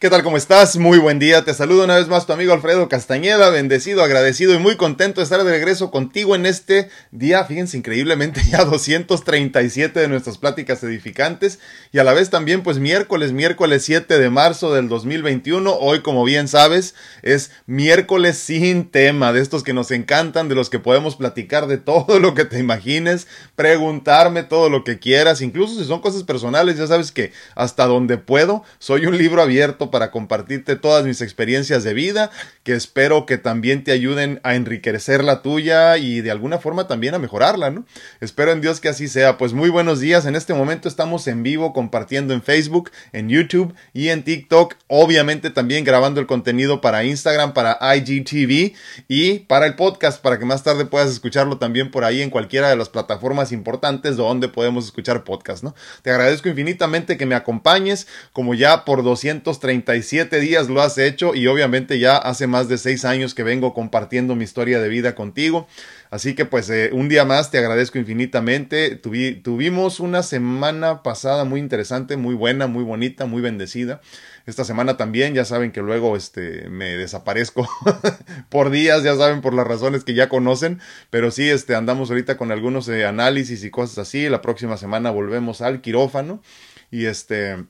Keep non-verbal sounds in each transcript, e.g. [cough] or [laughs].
¿Qué tal? ¿Cómo estás? Muy buen día. Te saludo una vez más tu amigo Alfredo Castañeda, bendecido, agradecido y muy contento de estar de regreso contigo en este día, fíjense, increíblemente ya [laughs] 237 de nuestras pláticas edificantes y a la vez también pues miércoles, miércoles 7 de marzo del 2021. Hoy, como bien sabes, es miércoles sin tema, de estos que nos encantan, de los que podemos platicar de todo lo que te imagines, preguntarme todo lo que quieras, incluso si son cosas personales, ya sabes que hasta donde puedo, soy un libro abierto para compartirte todas mis experiencias de vida, que espero que también te ayuden a enriquecer la tuya y de alguna forma también a mejorarla, ¿no? Espero en Dios que así sea. Pues muy buenos días. En este momento estamos en vivo compartiendo en Facebook, en YouTube y en TikTok. Obviamente también grabando el contenido para Instagram, para IGTV y para el podcast, para que más tarde puedas escucharlo también por ahí en cualquiera de las plataformas importantes donde podemos escuchar podcast, ¿no? Te agradezco infinitamente que me acompañes, como ya por 230 37 días lo has hecho y obviamente ya hace más de 6 años que vengo compartiendo mi historia de vida contigo. Así que pues eh, un día más te agradezco infinitamente. tuvimos una semana pasada muy interesante, muy buena, muy bonita, muy bendecida. Esta semana también, ya saben que luego este, me desaparezco [laughs] por días, ya saben por las razones que ya conocen, pero sí este, andamos ahorita con algunos eh, análisis y cosas así. La próxima semana volvemos al quirófano y este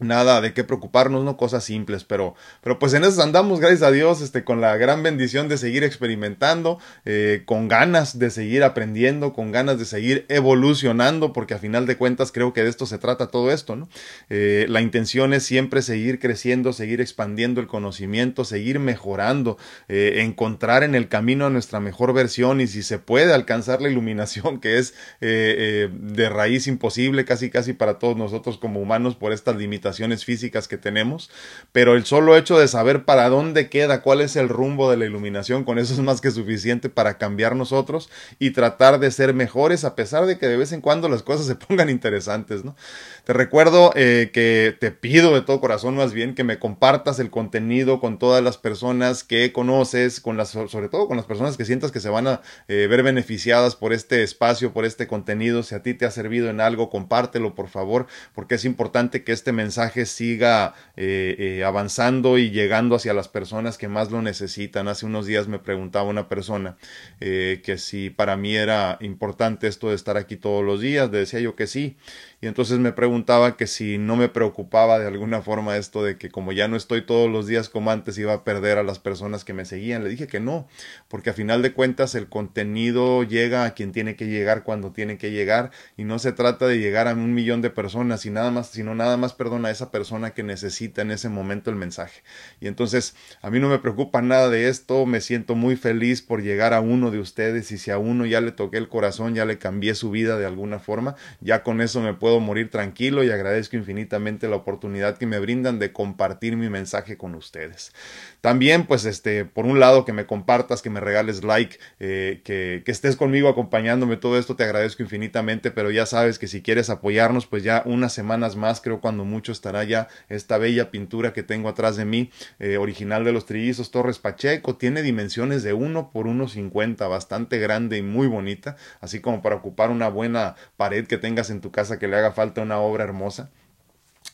nada de qué preocuparnos, ¿no? Cosas simples, pero, pero pues en eso andamos, gracias a Dios, este, con la gran bendición de seguir experimentando, eh, con ganas de seguir aprendiendo, con ganas de seguir evolucionando, porque a final de cuentas creo que de esto se trata todo esto, ¿no? Eh, la intención es siempre seguir creciendo, seguir expandiendo el conocimiento, seguir mejorando, eh, encontrar en el camino a nuestra mejor versión y si se puede alcanzar la iluminación que es de raíz imposible casi casi para todos nosotros como humanos por estas limitaciones físicas que tenemos, pero el solo hecho de saber para dónde queda, cuál es el rumbo de la iluminación, con eso es más que suficiente para cambiar nosotros y tratar de ser mejores a pesar de que de vez en cuando las cosas se [laughs] pongan interesantes, ¿no? Te recuerdo eh, que te pido de todo corazón más bien que me compartas el contenido con todas las personas que conoces, con las, sobre todo con las personas que sientas que se van a eh, ver beneficiadas por este espacio, por este contenido. Si a ti te ha servido en algo, compártelo por favor, porque es importante que este mensaje siga eh, avanzando y llegando hacia las personas que más lo necesitan. Hace unos días me preguntaba una persona que si para mí era importante esto de estar aquí todos los días, le decía yo que sí y entonces me preguntaba que si no me preocupaba de alguna forma esto de que como ya no estoy todos los días como antes iba a perder a las personas que me seguían. Le dije que no, porque a final de cuentas el contenido llega a quien tiene que llegar cuando tiene que llegar y no se trata de llegar a un millón de personas y nada más, sino nada más, perdón, a esa persona que necesita en ese momento el mensaje. Y entonces a mí no me preocupa nada de esto, me siento muy feliz por llegar a uno de ustedes y si a uno ya le toqué el corazón, ya le cambié su vida de alguna forma, ya con eso me puedo morir tranquilo y agradezco infinitamente la oportunidad que me brindan de compartir mi mensaje con ustedes. También, pues, este, por un lado, que me compartas, que me regales like, eh, que, que estés conmigo acompañándome, todo esto te agradezco infinitamente, pero ya sabes que si quieres apoyarnos, pues ya unas semanas más, creo cuando mucho estará ya esta bella pintura que tengo atrás de mí, eh, original de los trillizos Torres Pacheco, tiene dimensiones de 1 por 1,50, bastante grande y muy bonita, así como para ocupar una buena pared que tengas en tu casa que le haga falta una obra hermosa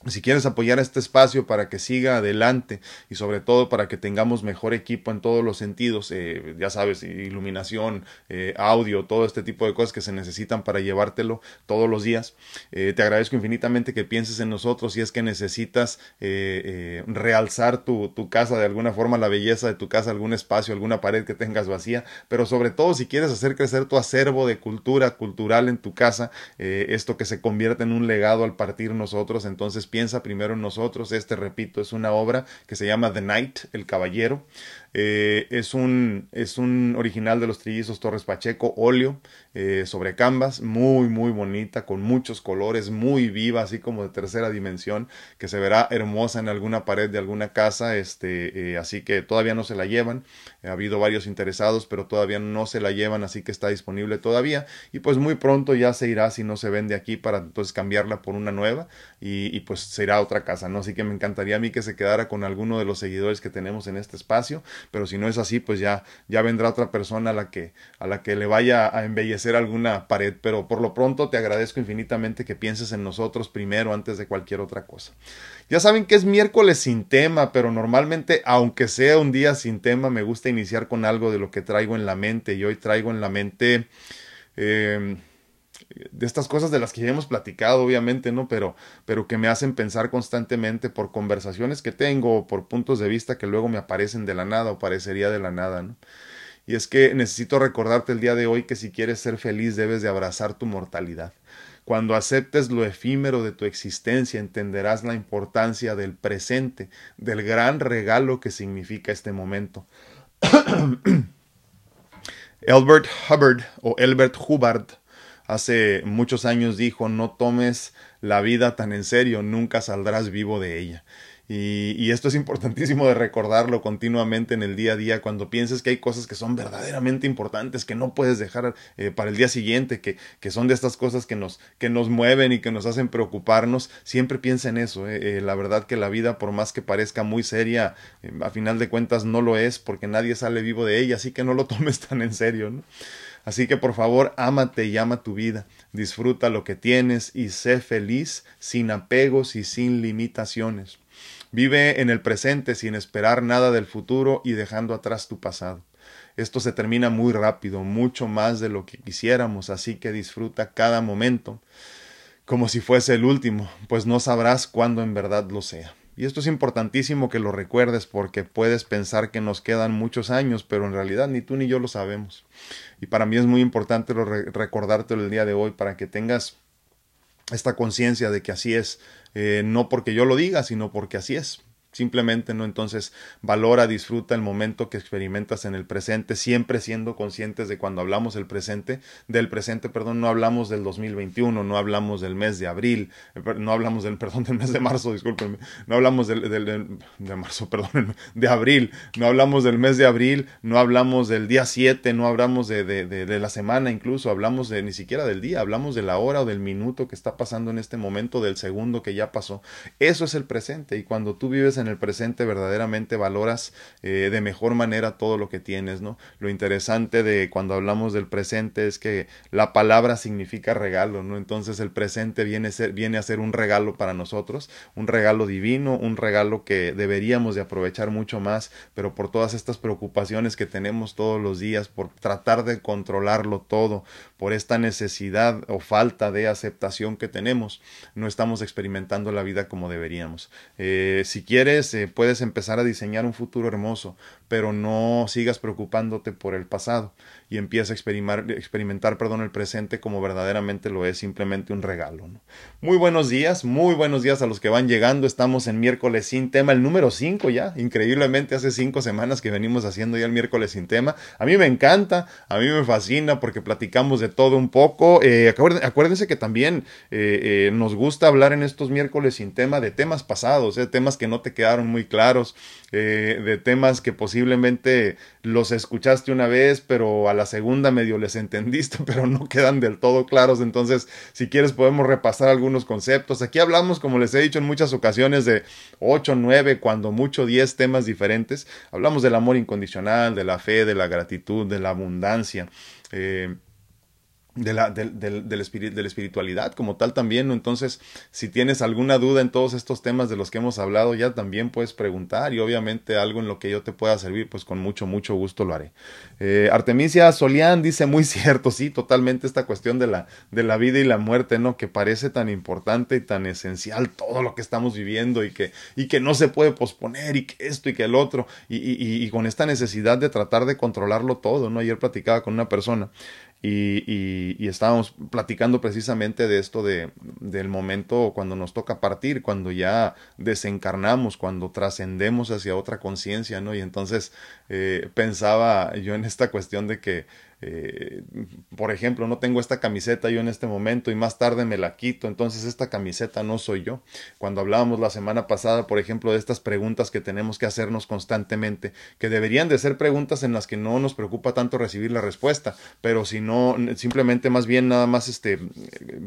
si quieres apoyar este espacio para que siga adelante y sobre todo para que tengamos mejor equipo en todos los sentidos, eh, ya sabes, iluminación, eh, audio, todo este tipo de cosas que se necesitan para llevártelo todos los días, eh, te agradezco infinitamente que pienses en nosotros si es que necesitas realzar tu, tu, casa de alguna forma, la belleza de tu casa, algún espacio, alguna pared que tengas vacía, pero sobre todo si quieres hacer crecer tu acervo de cultura cultural en tu casa, esto que se convierte en un legado al partir nosotros, entonces piensa primero en nosotros. Este, repito, es una obra que se llama The Knight, el Caballero. Eh, es, un, es un original de los trillizos Torres Pacheco, óleo, eh, sobre canvas, muy, muy bonita, con muchos colores, muy viva, así como de tercera dimensión, que se verá hermosa en alguna pared de alguna casa, este, eh, así que todavía no se la llevan. Ha habido varios interesados, pero todavía no se la llevan, así que está disponible todavía. Y pues muy pronto ya se irá si no se vende aquí para entonces cambiarla por una nueva y, pues será otra casa, ¿no? Así que me encantaría a mí que se quedara con alguno de los seguidores que tenemos en este espacio pero si no es así, pues ya, ya vendrá otra persona a la que, a la que le vaya a embellecer alguna pared, pero por lo pronto te agradezco infinitamente que pienses en nosotros primero antes de cualquier otra cosa. Ya saben que es miércoles sin tema, pero normalmente, aunque sea un día sin tema, me gusta iniciar con algo de lo que traigo en la mente y hoy traigo en la mente... Eh, de estas cosas de las que ya hemos platicado, obviamente, ¿no? Pero, pero que me hacen pensar constantemente por conversaciones que tengo o por puntos de vista que luego me aparecen de la nada o parecería de la nada, ¿no? Y es que necesito recordarte el día de hoy que si quieres ser feliz debes de abrazar tu mortalidad. Cuando aceptes lo efímero de tu existencia, entenderás la importancia del presente, del gran regalo que significa este momento. [coughs] Albert Hubbard o Albert Hubbard hace muchos años dijo, no tomes la vida tan en serio, nunca saldrás vivo de ella. Y, esto es importantísimo de recordarlo continuamente en el día a día cuando pienses que hay cosas que son verdaderamente importantes, que no puedes dejar eh, para el día siguiente, que, que, son de estas cosas que nos, que nos mueven y que nos hacen preocuparnos, siempre piensa en eso. Eh, eh, la verdad que la vida, por más que parezca muy seria, a final de cuentas no lo es porque nadie sale vivo de ella, así que no lo [laughs] tomes tan en serio. ¿no? Así que por favor, ámate y ama tu vida, disfruta lo que tienes y sé feliz sin apegos y sin limitaciones. Vive en el presente sin esperar nada del futuro y dejando atrás tu pasado. Esto se termina muy rápido, mucho más de lo que quisiéramos, así que disfruta cada momento como si fuese el último, pues no sabrás cuándo en verdad lo sea. Y esto es importantísimo que lo recuerdes porque puedes pensar que nos quedan muchos años, pero en realidad ni tú ni yo lo sabemos. Y para mí es muy importante recordártelo el día de hoy para que tengas esta conciencia de que así es, eh, no porque yo lo diga, sino porque así es. Simplemente, ¿no? Entonces, valora, disfruta el momento que experimentas en el presente, siempre siendo conscientes de cuando hablamos del presente, del presente, perdón, no hablamos del 2021, no hablamos del mes de abril, eh, no hablamos del, [laughs] perdón, del mes de marzo, discúlpenme, no hablamos del, del, de marzo, [laughs] perdón, de abril, no hablamos del mes de abril, no hablamos del día 7, no hablamos de, de, de la semana incluso, hablamos de ni siquiera del día, hablamos de la hora o del minuto que está pasando en este momento, del segundo que ya pasó. Eso es el presente y cuando tú vives en en el presente verdaderamente valoras eh, de mejor manera todo lo que tienes, ¿no? Lo interesante de cuando hablamos del presente es que la palabra significa regalo, ¿no? Entonces el presente viene ser, viene a ser un regalo para nosotros, un regalo divino, un regalo que deberíamos de aprovechar mucho más, pero por todas estas preocupaciones que tenemos todos los días, por tratar de controlarlo todo, por esta necesidad o falta de aceptación que tenemos, no estamos experimentando la vida como deberíamos. Eh, si quieres eh, puedes, empezar a diseñar un futuro hermoso, pero no sigas preocupándote por el pasado y empieza a experimentar, experimentar perdón, el presente como verdaderamente lo es, simplemente un regalo. Muy buenos días, muy buenos días a los que van llegando. Estamos en miércoles sin tema, el número 5 ya. Increíblemente hace cinco semanas que venimos haciendo ya el miércoles sin tema. A mí me encanta, a mí me fascina porque platicamos de todo un poco. Eh, acuérdense, que también eh, nos gusta hablar en estos miércoles sin tema de temas pasados, temas que no te quedan muy claros, eh, de temas que posiblemente los escuchaste una vez, pero a la segunda medio les entendiste, [laughs] pero no quedan del todo claros. Entonces, si quieres, podemos repasar algunos conceptos. Aquí hablamos, como les he dicho en muchas ocasiones, de 8, 9, cuando mucho 10 temas diferentes. Hablamos del amor incondicional, de la fe, de la gratitud, de la abundancia. Eh, de la, del, del de la espiritualidad como tal también. Entonces, si tienes alguna duda en todos estos temas de los que hemos hablado, ya también puedes preguntar y obviamente algo en lo que yo te pueda servir, pues con mucho, mucho gusto lo haré. Eh, Artemisia Solián dice muy [laughs] cierto, sí, totalmente esta cuestión de la, de la vida y la muerte, ¿no? Que parece tan importante y tan esencial todo lo que estamos viviendo y que, y que no se puede posponer y que esto y que el otro y, y, y con esta necesidad de tratar de controlarlo todo, ¿no? Ayer platicaba con una persona y, y, estábamos platicando precisamente de esto de, del momento cuando nos toca partir, cuando ya desencarnamos, cuando trascendemos hacia otra conciencia, ¿no? Y entonces eh, pensaba yo en esta cuestión de que eh, por ejemplo, no tengo esta camiseta yo en este momento y más tarde me la quito, entonces esta camiseta no soy yo. Cuando hablábamos la semana pasada, por ejemplo, de estas preguntas que tenemos que hacernos constantemente, que deberían de ser preguntas en las que no nos preocupa tanto recibir la respuesta, pero si no, simplemente más bien nada más este,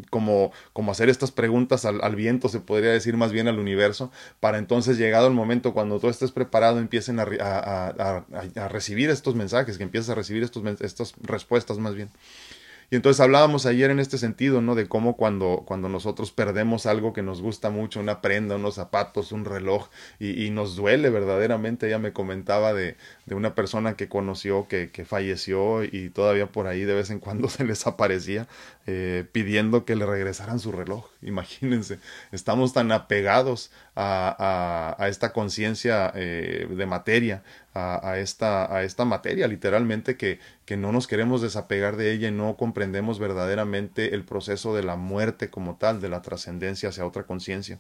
como, como hacer estas preguntas al, al viento, se podría decir más bien al universo, para entonces llegado el momento cuando tú estés preparado empiecen a, recibir estos mensajes, que empieces a recibir estos, estos respuestas más bien. Y entonces hablábamos ayer en este sentido, ¿no? De cómo cuando, cuando nosotros perdemos algo que nos gusta mucho, una prenda, unos zapatos, un reloj, y, nos duele verdaderamente. Ella me comentaba de, de una persona que conoció que, que, falleció y todavía por ahí de vez en cuando [laughs] se les aparecía eh, pidiendo que le regresaran su reloj. [laughs] Imagínense, estamos tan apegados a, a, a esta conciencia eh, de materia, a, a, esta, a esta materia literalmente que, que no nos queremos desapegar de ella y no comprendemos verdaderamente el proceso de la muerte como tal, de la trascendencia hacia otra conciencia.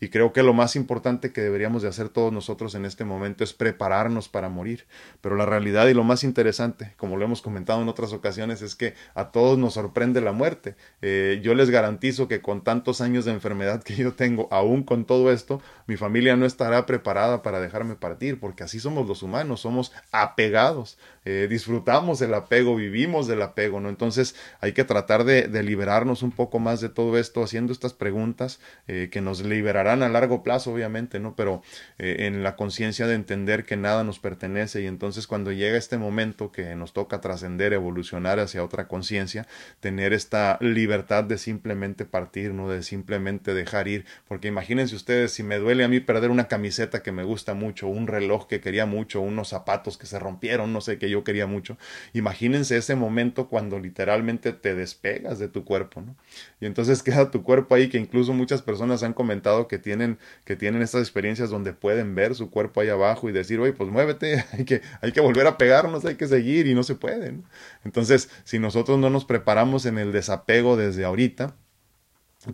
Y creo que lo más importante que deberíamos de hacer todos nosotros en este momento es prepararnos para morir. Pero la realidad y lo más interesante, como lo hemos comentado en otras ocasiones, es que a todos nos sorprende la muerte. Eh, yo les garantizo que con tantos años de enfermedad que yo tengo, aún con todo esto, mi familia no estará preparada para dejarme partir, porque así somos los humanos, somos apegados, eh, disfrutamos el apego, vivimos del apego, ¿no? Entonces hay que tratar de, de liberarnos un poco más de todo esto, haciendo estas preguntas eh, que nos liberarán a largo plazo, obviamente, ¿no? Pero eh, en la conciencia de entender que nada nos pertenece y entonces cuando llega este momento que nos toca trascender, evolucionar hacia otra conciencia, tener esta libertad de simplemente partir, ¿no? De simplemente dejar ir, porque imagínense ustedes si me duele a mí perder una camiseta que me gusta mucho, un reloj que quería mucho, unos zapatos que se rompieron, no sé, que yo quería mucho, imagínense ese momento cuando literalmente te despegas de tu cuerpo, ¿no? Y entonces [laughs] queda tu cuerpo ahí que incluso muchas personas han comentado que tienen que tienen estas experiencias donde pueden ver su cuerpo ahí abajo y decir, "Oye, pues muévete, [laughs] hay que hay que volver a pegarnos, hay que seguir y no se puede." ¿no? Entonces, si nosotros no nos preparamos en el desapego desde ahorita,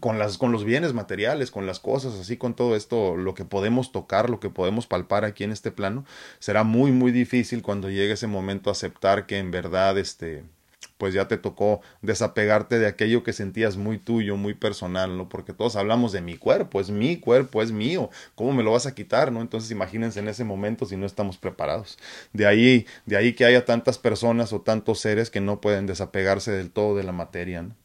con las con los bienes materiales, con las cosas, así con todo esto, lo que podemos tocar, lo que podemos palpar aquí en este plano, será muy muy difícil cuando llegue ese momento aceptar que en verdad este pues ya te tocó desapegarte de aquello que sentías muy tuyo, muy personal, ¿no? Porque todos hablamos de mi cuerpo, es mi cuerpo, es mío, ¿cómo me lo vas a quitar, no? Entonces imagínense en ese momento si no estamos preparados. De ahí, de ahí que haya tantas personas o tantos seres que no pueden desapegarse del todo de la materia, ¿no?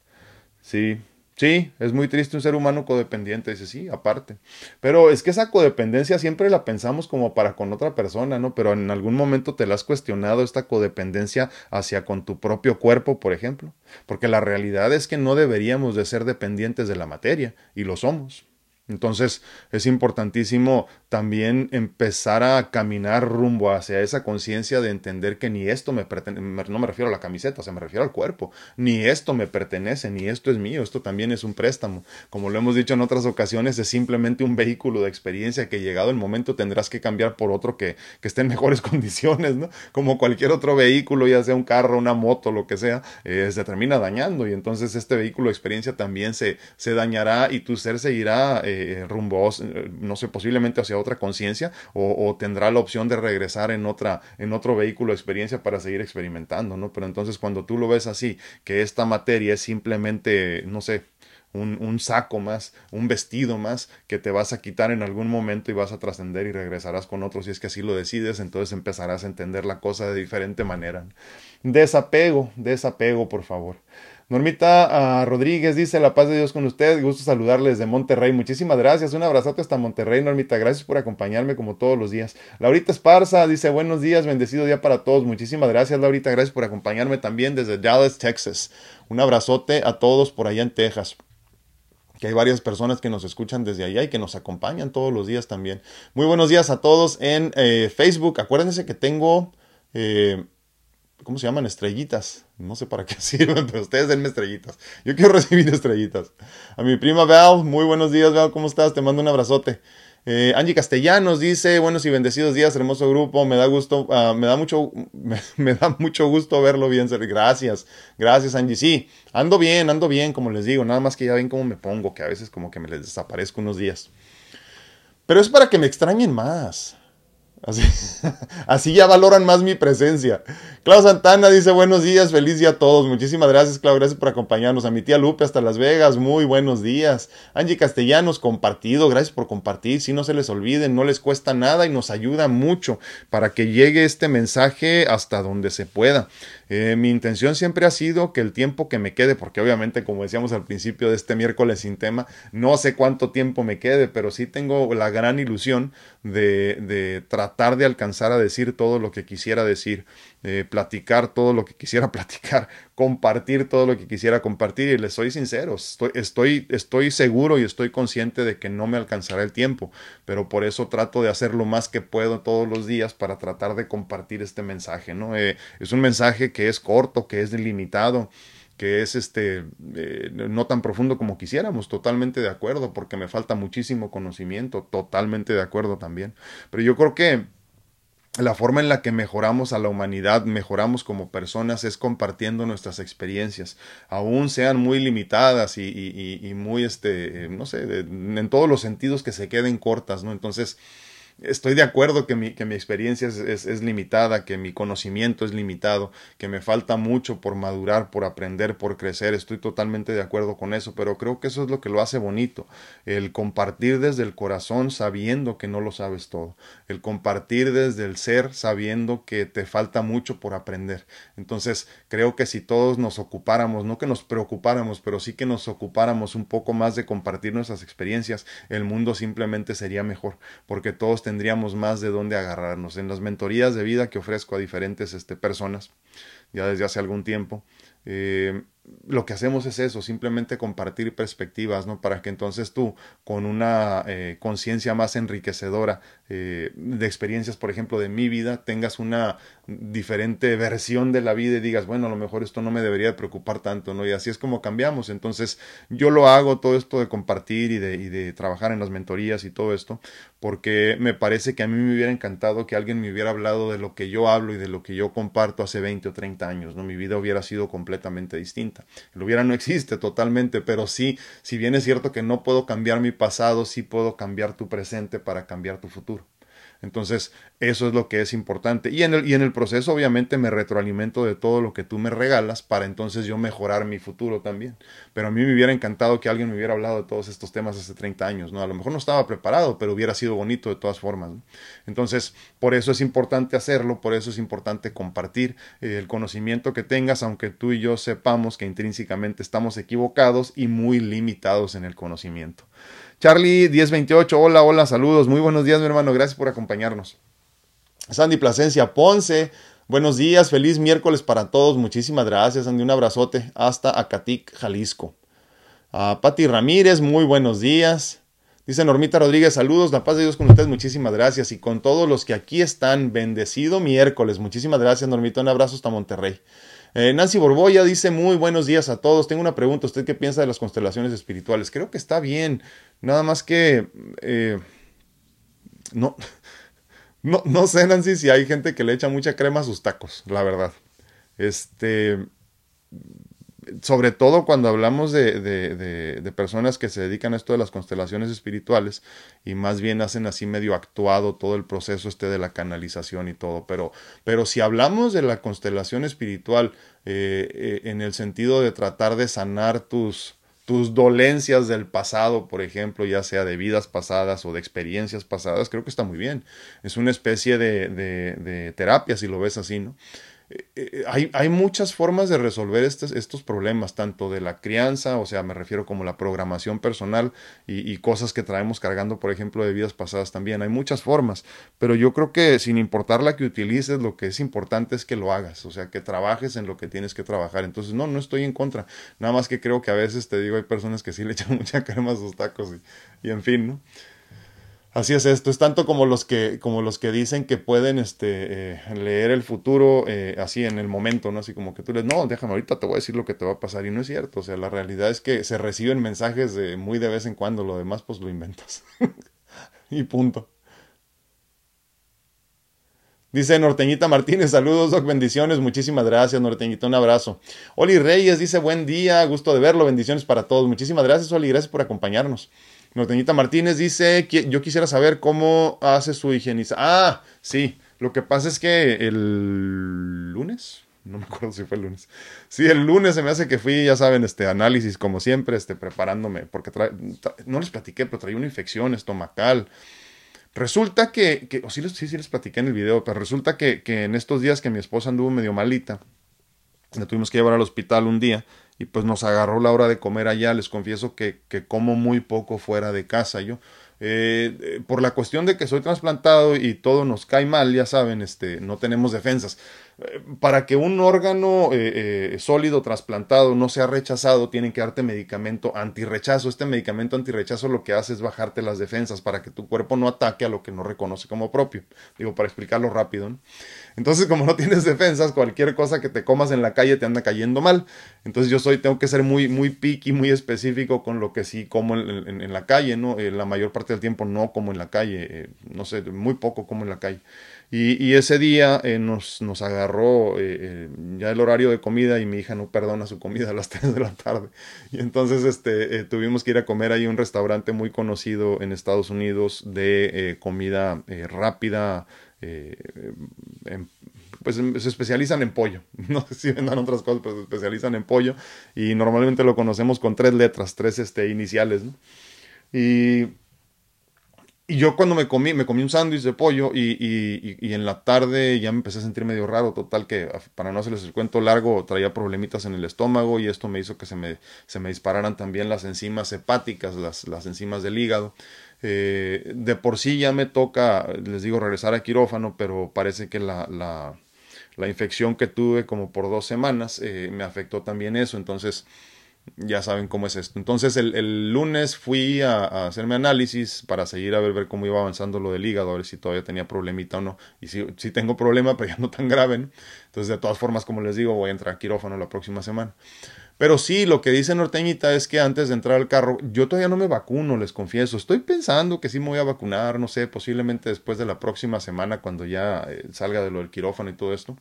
Sí, Sí, es muy triste un ser humano codependiente, dice, sí, aparte. Pero es que esa codependencia siempre la pensamos como para con otra persona, ¿no? Pero en algún momento te la has cuestionado esta codependencia hacia con tu propio cuerpo, por ejemplo. Porque la realidad es que no deberíamos de ser dependientes de la materia, y lo somos. Entonces es importantísimo también empezar a caminar rumbo hacia esa conciencia de entender que ni esto me pertenece, no me refiero a la camiseta, o sea, me refiero al cuerpo, ni esto me pertenece, ni esto es mío, esto también es un préstamo. Como lo hemos dicho en otras ocasiones, es simplemente un vehículo de experiencia que llegado el momento tendrás que cambiar por otro que, que esté en mejores [laughs] condiciones, ¿no? Como cualquier otro vehículo, ya sea un carro, una moto, lo que sea, eh, se termina dañando y entonces este vehículo de experiencia también se, se dañará y tu ser seguirá eh, rumbo, no sé, posiblemente hacia otra conciencia o, o, tendrá la opción de regresar en otra en otro vehículo de experiencia para seguir experimentando, ¿no? Pero entonces cuando tú lo ves así, que esta materia es simplemente, no sé, un, un, saco más, un vestido más que te vas a quitar en algún momento y vas a trascender y regresarás con otro si es que así lo decides, entonces empezarás a entender la cosa de diferente manera. Desapego, desapego, por favor. Normita uh, Rodríguez dice, la paz de Dios con ustedes, gusto saludarles de Monterrey. Muchísimas gracias, un abrazote hasta Monterrey, Normita. Gracias por acompañarme como todos los días. Laurita Esparza dice, buenos días, bendecido día para todos. Muchísimas gracias, Laurita. Gracias por acompañarme también desde Dallas, Texas. Un abrazote a todos por allá en Texas que hay varias personas que nos escuchan desde allá y que nos acompañan todos los días también. Muy buenos días a todos en eh, Facebook. Acuérdense que tengo... Eh, ¿Cómo se llaman? Estrellitas. No sé para qué [laughs] sirven, pero ustedes denme estrellitas. Yo quiero [laughs] recibir estrellitas. A mi prima Val, muy buenos días, Val, ¿cómo estás? Te mando un abrazote. Eh, Angie Castellanos dice, buenos y bendecidos días, hermoso grupo, me da gusto, uh, me da mucho, [laughs] me, me, da mucho gusto verlo bien, gracias, gracias Angie, sí, ando bien, ando bien, como les digo, nada más que ya ven cómo me pongo, que a veces como que me les desaparezco unos días, pero es para que me extrañen más, Así, [laughs] así ya valoran más mi presencia. Clau Santana dice buenos días, feliz día a todos. Muchísimas gracias, Clau, gracias por acompañarnos. A mi tía Lupe hasta Las Vegas, muy buenos días. Angie Castellanos, compartido, gracias por compartir. Si no se les olviden, no les cuesta nada y nos ayuda mucho para que llegue este mensaje hasta donde se pueda. Eh, mi intención siempre ha sido que el tiempo que me quede, porque obviamente como decíamos al principio de este miércoles sin tema, no sé cuánto tiempo me quede, pero sí tengo la gran ilusión de, de tratar de alcanzar a decir todo lo que quisiera decir platicar todo lo que quisiera [laughs] platicar, compartir todo lo que quisiera compartir y les soy sincero, estoy, estoy, estoy seguro y estoy consciente de que no me alcanzará el tiempo, pero por eso trato de hacer lo más que puedo todos los días para tratar de compartir este mensaje, ¿no? Eh, es un mensaje que es corto, que es delimitado, que es este eh, no tan profundo como quisiéramos, totalmente de acuerdo, porque me falta muchísimo conocimiento, totalmente de acuerdo también. Pero yo creo que la forma en la que mejoramos a la humanidad, mejoramos como personas, es compartiendo nuestras experiencias, aún sean muy limitadas y, y, y muy, este, no sé, en todos los sentidos que se queden cortas, ¿no? Entonces, estoy de acuerdo que mi, que mi experiencia es, es, limitada, que mi conocimiento es limitado, que me falta mucho por madurar, por aprender, por crecer. Estoy totalmente de acuerdo con eso, pero creo que eso es lo que lo hace bonito. El compartir desde el corazón sabiendo que no lo sabes todo. El compartir desde el ser sabiendo que te falta mucho por aprender. Entonces, creo que si todos nos ocupáramos, no que nos preocupáramos, pero sí que nos ocupáramos un poco más de compartir nuestras experiencias, el mundo simplemente sería mejor, porque todos tendríamos más de dónde agarrarnos. En las mentorías de vida que ofrezco a diferentes este, personas, ya desde hace algún tiempo, eh, lo que hacemos es eso, simplemente compartir perspectivas, ¿no? Para que entonces tú, con una eh, conciencia más enriquecedora eh, de experiencias, por ejemplo, de mi vida, tengas una diferente versión de la vida y digas, bueno, a lo mejor esto no me debería preocupar tanto, ¿no? Y así es como cambiamos. Entonces, yo lo hago todo esto de compartir y de, y de trabajar en las mentorías y todo esto, porque me parece que a mí me hubiera encantado que alguien me hubiera hablado de lo que yo hablo y de lo que yo comparto hace 20 o 30 años, ¿no? Mi vida hubiera sido completamente distinta. El hubiera no existe totalmente, pero sí, si bien es cierto que no puedo cambiar mi pasado, sí puedo cambiar tu presente para cambiar tu futuro. Entonces, eso es lo que es importante. Y en, el, y en el proceso, obviamente, me retroalimento de todo lo que tú me regalas para entonces yo mejorar mi futuro también. Pero a mí me hubiera encantado que alguien me hubiera hablado de todos estos temas hace 30 años, ¿no? A lo mejor no estaba preparado, pero hubiera sido bonito de todas formas. Entonces, por eso es importante hacerlo, por eso es importante compartir eh, el conocimiento que tengas, aunque tú y yo sepamos que intrínsecamente estamos equivocados y muy limitados en el conocimiento. Charlie 1028, hola, hola, saludos, muy buenos días mi hermano, gracias por acompañarnos. Sandy Plasencia Ponce, buenos días, feliz miércoles para todos, muchísimas gracias Sandy, un abrazote hasta Acatic, Jalisco. A Pati Ramírez, muy buenos días. Dice Normita Rodríguez, saludos, la paz de Dios con ustedes, muchísimas gracias. Y con todos los que aquí están, bendecido miércoles, muchísimas gracias Normita, un abrazo hasta Monterrey. Eh, Nancy Borboya dice muy buenos días a todos. Tengo una pregunta. ¿Usted qué piensa de las constelaciones espirituales? Creo que está bien. Nada más que... Eh, no, [laughs] no, no sé, Nancy, si hay gente que le echa mucha crema a sus tacos, la verdad. Este sobre todo cuando hablamos de, de, personas que se dedican a esto de las constelaciones espirituales y más bien hacen así medio actuado todo el proceso este de la canalización y todo. Pero, pero si hablamos de la constelación espiritual eh, eh, en el sentido de tratar de sanar tus, tus dolencias del pasado, por ejemplo, ya sea de vidas pasadas o de experiencias pasadas, creo que está muy bien. Es una especie de, de, de terapia, si lo ves así, ¿no? Eh, eh, hay, hay, muchas formas de resolver estos, estos, problemas, tanto de la crianza, o sea, me refiero como la programación personal y, cosas que traemos cargando, por ejemplo, de vidas pasadas también. Hay muchas formas, pero yo creo que sin importar la que utilices, lo que es importante es que lo hagas, o sea, que trabajes en lo que tienes que trabajar. Entonces, no, no estoy en contra, nada más que creo que a veces te digo, hay personas que sí le echan [laughs] mucha crema a sus tacos y, y en fin, ¿no? Así es esto, es tanto como los que, como los que dicen que pueden este, eh, leer el futuro eh, así en el momento, ¿no? Así como que tú les, no, déjame, ahorita te voy a decir lo que te va a pasar. Y no es cierto, o sea, la realidad es que se reciben mensajes de muy de vez en cuando, lo demás pues lo inventas. [laughs] y punto. Dice Norteñita Martínez, saludos, Doc, bendiciones, muchísimas gracias, Norteñita, un abrazo. Oli Reyes dice, buen día, gusto de verlo, bendiciones para todos. Muchísimas gracias, Oli, gracias por acompañarnos. Norteñita Martínez dice, yo quisiera saber cómo hace su higienización. Ah, sí, lo que pasa es que el lunes, no me acuerdo si fue el lunes. Sí, el lunes se me hace que fui, ya saben, este análisis como siempre, este preparándome, porque no les platiqué, pero traía una infección estomacal. Resulta que, o sí, sí, sí les platiqué en el video, pero resulta que, que en estos días que mi esposa anduvo medio malita, la tuvimos que llevar al hospital un día y pues nos agarró la hora de comer allá. Les confieso que, que como muy poco fuera de casa yo. Eh, eh, por la cuestión de que soy trasplantado y todo nos cae mal, ya saben, este, no tenemos defensas. Eh, para que un órgano sólido trasplantado no sea rechazado, tienen que darte medicamento antirrechazo. Este medicamento antirrechazo lo que hace es bajarte las defensas para que tu cuerpo no ataque a lo que no reconoce como propio. Digo, para explicarlo rápido. ¿no? Entonces, como no tienes defensas, cualquier cosa que te comas en la calle te anda cayendo mal. Entonces, yo soy, tengo que ser muy, muy picky, muy específico con lo que sí como en, la calle, ¿no? Eh, la mayor parte del tiempo no como en la calle, eh, no sé, muy poco como en la calle. Y, ese día eh, nos, nos agarró ya el horario de comida y mi hija no perdona su comida a las [laughs] 3 de la tarde. Y entonces este, tuvimos que ir a comer ahí a un restaurante muy conocido en Estados Unidos de comida rápida, eh, pues se especializan en pollo. [laughs] No sé si vendan otras cosas, pero se especializan en pollo. Y normalmente lo conocemos con tres letras, tres este, iniciales. Y, y yo cuando me comí, me comí un sándwich de pollo y, y, y, en la tarde ya me empecé a sentir medio raro. Total que para no hacerles el cuento largo, traía problemitas en el estómago y esto me hizo que se me, se me dispararan también las enzimas hepáticas, las, las enzimas del hígado. Eh, de por sí ya me toca, les digo, regresar a quirófano, pero parece que la, la, la infección que tuve como por dos semanas eh, me afectó también eso, entonces ya saben cómo es esto. Entonces el, lunes fui a, hacerme análisis para seguir a ver, cómo iba avanzando lo del hígado, a ver si todavía tenía problemita o no. Y si, si tengo problema, [laughs] pero ya no tan grave. Entonces de todas formas, como les digo, voy a entrar a quirófano la próxima semana. Pero sí, lo que dice Norteñita es que antes de entrar al carro, yo todavía no me vacuno, les confieso. Estoy pensando que sí me voy a vacunar, no sé, posiblemente después de la próxima semana, cuando ya eh, salga de lo del quirófano y todo esto.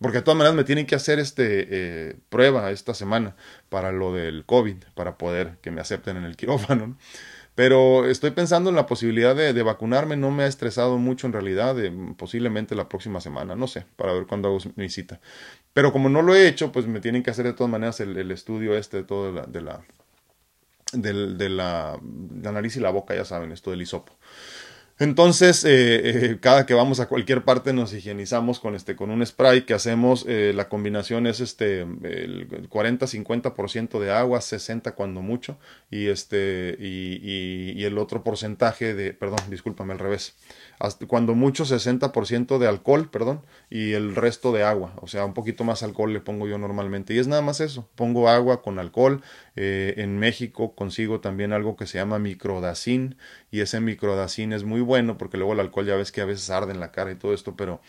Porque de todas maneras me tienen que hacer este eh, prueba esta semana para lo del COVID, para poder que me acepten en el quirófano. Pero estoy pensando en la posibilidad de, vacunarme, no me ha estresado mucho en realidad, de, posiblemente la próxima semana, no sé, para ver cuándo hago mi cita. Pero como no lo he hecho, pues me tienen que hacer de todas maneras el, el estudio este de todo de la, de la, de, la, la nariz y la boca, ya saben, esto del hisopo. Entonces, eh, eh, cada que vamos a cualquier parte nos higienizamos con este, con un spray que hacemos, eh, la combinación es este, el 40-50% de agua, 60 cuando mucho, y este, y, el otro porcentaje de, perdón, discúlpame al revés, cuando mucho 60% de alcohol, perdón, y el resto de agua, o sea, un poquito más alcohol le pongo yo normalmente, y es nada más eso, pongo agua con alcohol, en México consigo también algo que se llama microdacin, y ese microdacin es muy bueno, porque luego el alcohol ya ves que a veces arde en la cara y todo esto, pero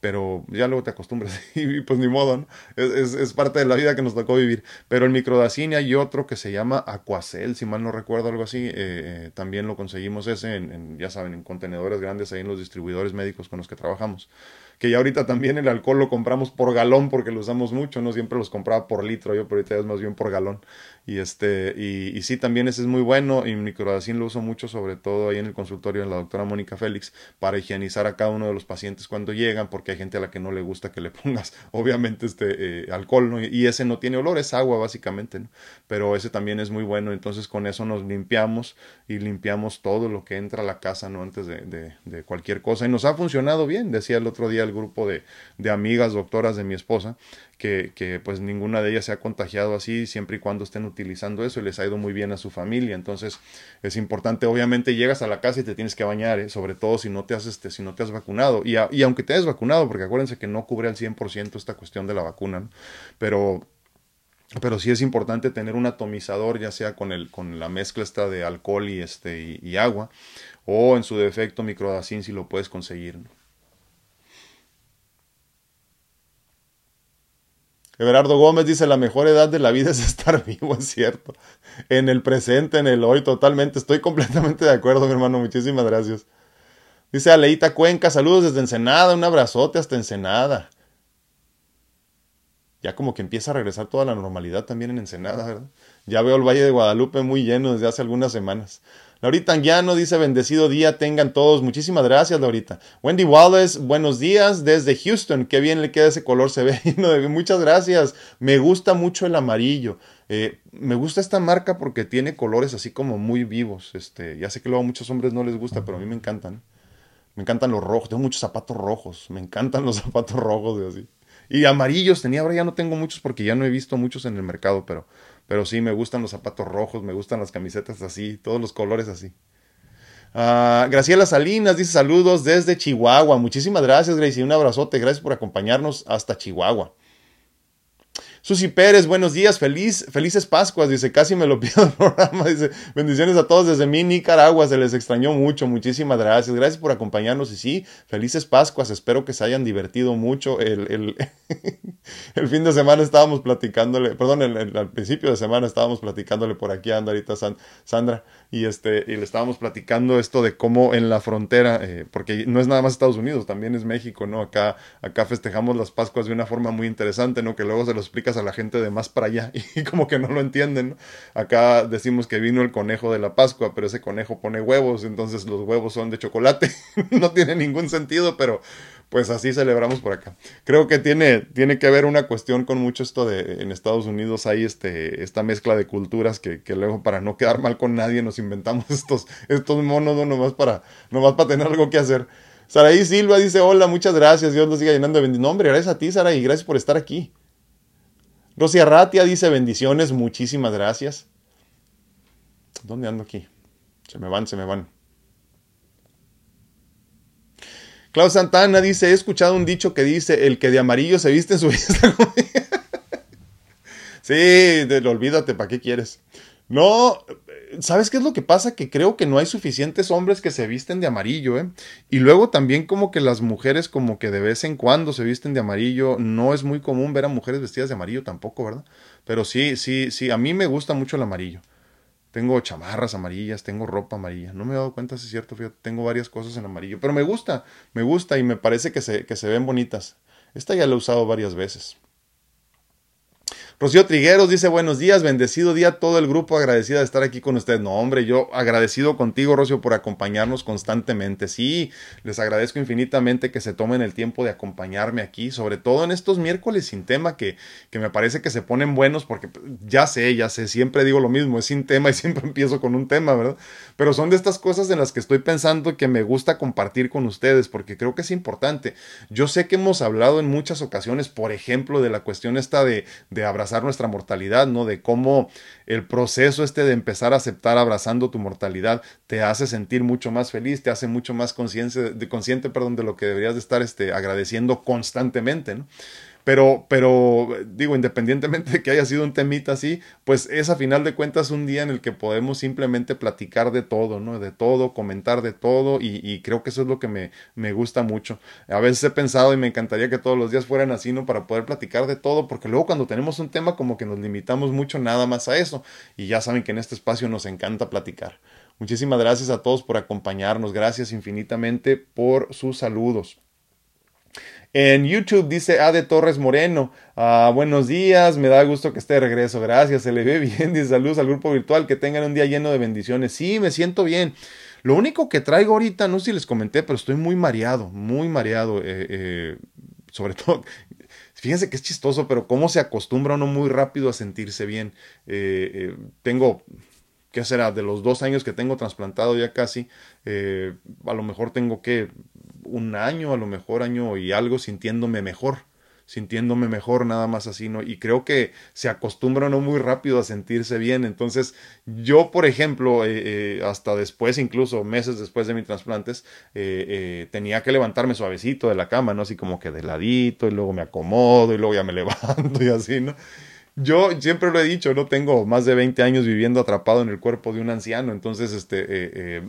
pero ya luego te acostumbras [laughs] y pues ni modo, ¿no? Es, es, parte de la vida que nos tocó vivir. Pero el microdacina y otro que se llama Aquacel, si mal no recuerdo algo así, eh, eh, también lo conseguimos ese en, ya saben, en contenedores grandes ahí en los distribuidores médicos con los que trabajamos que ya ahorita también el alcohol lo compramos por galón porque lo usamos mucho, no siempre los compraba por litro, yo pero ahorita es más bien por galón. Y este, y, y sí, también ese es muy bueno, y microdacin lo uso mucho, sobre todo ahí en el consultorio de la doctora Mónica Félix, para higienizar a cada uno de los pacientes cuando llegan, porque hay gente a la que no le gusta que le [laughs] pongas, obviamente, este eh, alcohol, ¿no? Y ese no tiene olor, es agua, básicamente, ¿no? Pero ese también es muy bueno, entonces con eso nos limpiamos y limpiamos todo lo que entra a la casa, ¿no? Antes de, de, de cualquier cosa. Y nos ha funcionado bien, decía el otro día grupo de, de amigas doctoras de mi esposa, que, pues ninguna de ellas se ha contagiado así siempre y cuando estén utilizando eso y les ha ido muy bien a su familia. Entonces es importante, obviamente llegas a la casa y te tienes que bañar, ¿eh? sobre todo si no te has, este, si no te has vacunado. Y, y aunque te hayas vacunado, porque acuérdense que no cubre al 100% esta cuestión de la vacuna, pero pero sí es importante tener un atomizador, ya sea con, el, con la mezcla esta de alcohol y, este, y, y agua, o en su defecto microdacin si lo puedes conseguir. ¿no? Everardo Gómez dice, la mejor edad de la vida es [laughs] estar vivo, es cierto. En el presente, en el hoy, totalmente. Estoy completamente de acuerdo, mi hermano. Muchísimas gracias. Dice Aleita Cuenca, saludos desde Ensenada, un abrazote hasta Ensenada. ya como que empieza a regresar toda la normalidad también en Ensenada, ¿verdad? Ya veo el Valle de Guadalupe muy lleno desde hace algunas semanas. Laurita Anguiano dice bendecido día tengan todos. Muchísimas gracias, Laurita. Wendy Wallace, buenos días desde Houston. Qué bien le queda ese color, se ve. [laughs] Muchas gracias. Me gusta mucho el amarillo. Eh, me gusta esta marca porque tiene colores así como muy vivos. Este, ya sé que luego a muchos hombres no les gusta, pero a mí me encantan. Me encantan los rojos. Tengo muchos zapatos rojos. Me encantan los [laughs] zapatos rojos de así. Y amarillos tenía, ahora ya no tengo muchos porque ya no he visto muchos en el mercado, pero pero sí, me gustan los zapatos rojos, me gustan las camisetas así, todos los colores así. Uh, Graciela Salinas dice saludos desde Chihuahua. Muchísimas gracias, Gracie. Un abrazote. Gracias por acompañarnos hasta Chihuahua. Susi Pérez, buenos días, feliz, felices Pascuas, dice, casi me lo [laughs] pido el programa, dice, bendiciones a todos desde mi Nicaragua, se les extrañó mucho, muchísimas gracias, gracias por acompañarnos y sí, felices Pascuas, espero que se hayan divertido mucho, el, el, [laughs] el fin de semana estábamos platicándole, perdón, al principio de semana estábamos platicándole por aquí, anda ahorita Sandra, y este, y le estábamos platicando esto de cómo en la frontera, eh, porque no es nada más Estados Unidos, también es México, ¿no? Acá, acá festejamos las Pascuas de una forma muy interesante, ¿no? Que luego se lo a la gente de más para allá [laughs] y como que no lo entienden. Acá decimos que vino el conejo de la Pascua, pero ese conejo pone huevos, entonces los huevos son de chocolate. [laughs] no tiene ningún sentido, pero pues así celebramos por acá. Creo que tiene, tiene que ver una cuestión con mucho esto de en Estados Unidos hay este, esta mezcla de culturas que, luego para no quedar mal con nadie nos inventamos [laughs] estos, estos monos ¿no? nomás, para, nomás para tener algo que hacer. Saraí Silva dice, hola, muchas gracias, Dios los siga llenando de bendiciones. No, hombre, gracias a ti, Saraí, gracias por estar aquí. Rosy Arratia dice bendiciones, muchísimas gracias. ¿Dónde ando aquí? Se me van, se me van. Klaus Santana dice, he escuchado un dicho que dice, el que de amarillo se viste en su [laughs] vida. sí, olvídate, ¿para qué quieres? No, ¿sabes qué es lo que pasa? Que creo que no hay suficientes hombres que se visten de amarillo, ¿eh? Y luego también como que las mujeres como que de vez en cuando se visten de amarillo. No es muy común ver a mujeres vestidas de amarillo tampoco, ¿verdad? Pero sí, sí, sí, a mí me gusta mucho el amarillo. Tengo chamarras amarillas, tengo ropa amarilla. No me he dado cuenta si es cierto, fíjate, tengo varias cosas en amarillo. Pero me gusta, me gusta y me parece que se, que se ven bonitas. Esta ya la he usado varias veces. Rocío Trigueros dice buenos días, bendecido día todo el grupo, agradecida de estar aquí con ustedes. No, hombre, yo agradecido contigo, Rocío, por acompañarnos constantemente. Sí, les agradezco infinitamente que se tomen el tiempo de acompañarme aquí, sobre todo en estos miércoles sin tema que, que me parece que se ponen buenos porque ya sé, ya sé, siempre digo lo mismo, es sin tema y [laughs] siempre empiezo con un tema, ¿verdad? Pero son de estas cosas en las que estoy pensando que me gusta compartir con ustedes porque creo que es importante. Yo sé que hemos hablado en muchas ocasiones, por ejemplo, de la cuestión esta de, de abrazar nuestra mortalidad, ¿no? De cómo el proceso este de empezar a aceptar abrazando tu mortalidad te hace sentir mucho más feliz, te hace mucho más consciente, de, consciente, perdón, de lo que deberías de estar este, agradeciendo constantemente, ¿no? Pero, pero digo, independientemente de que haya sido un temita así, pues es a final de cuentas un día en el que podemos simplemente platicar de todo, ¿no? De todo, comentar de todo y, y creo que eso es lo que me, me gusta mucho. A veces he pensado y me encantaría que todos los días fueran así, ¿no? Para poder platicar de todo, porque luego cuando tenemos un tema como que nos limitamos mucho nada más a eso y ya saben que en este espacio nos encanta platicar. Muchísimas gracias a todos por acompañarnos, gracias infinitamente por sus saludos. En YouTube dice A de Torres Moreno. Ah, buenos días, me da gusto que esté de regreso. Gracias, se le ve [laughs] bien. Dice saludos al grupo virtual. Que tengan un día lleno de bendiciones. Sí, me siento bien. Lo único que traigo ahorita, no sé si les comenté, pero estoy muy mareado, muy mareado. Eh, eh, sobre [laughs] todo, fíjense que es chistoso, pero cómo se acostumbra uno muy rápido a sentirse bien. Eh, tengo ¿qué será? De los dos años que tengo trasplantado ya casi, a lo mejor tengo que un año, a lo mejor año y algo sintiéndome mejor, sintiéndome mejor nada más así, ¿no? Y creo que se acostumbra no muy rápido a sentirse bien. Entonces, yo, por ejemplo, eh, eh, hasta después, incluso meses después de mis trasplantes, eh, tenía que levantarme suavecito de la cama, ¿no? Así como que de ladito, y luego me acomodo, y luego ya me [laughs] levanto y así, ¿no? Yo siempre lo he dicho, no tengo más de 20 años viviendo atrapado en el cuerpo de un anciano, entonces este,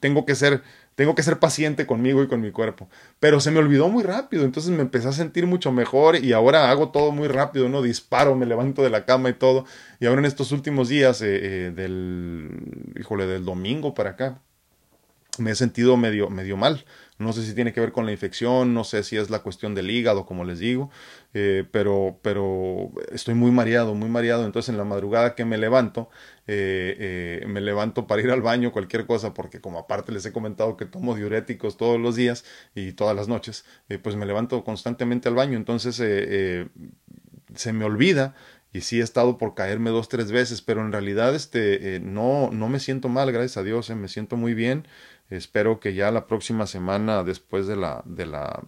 tengo que ser tengo que ser paciente conmigo y con mi cuerpo. Pero se me olvidó muy rápido, entonces me empecé a sentir mucho mejor y ahora hago todo muy rápido, ¿no? Disparo, me levanto de la cama y todo. Y ahora en estos últimos días, eh, eh, del, híjole, del domingo para acá, me he sentido medio, medio mal. No sé si tiene que ver con la infección, no sé si es la cuestión del hígado, como les digo, eh, pero, pero estoy muy mareado, muy mareado. Entonces en la madrugada que me levanto, eh, eh, me levanto para ir al baño, cualquier cosa, porque como aparte les he comentado que tomo diuréticos todos los días y todas las noches, pues me levanto constantemente al baño. Entonces se me olvida y sí he estado por caerme dos, tres veces, pero en realidad este, no, no me siento mal, gracias a Dios, me siento muy bien. Espero que ya la próxima semana, después de la, de la,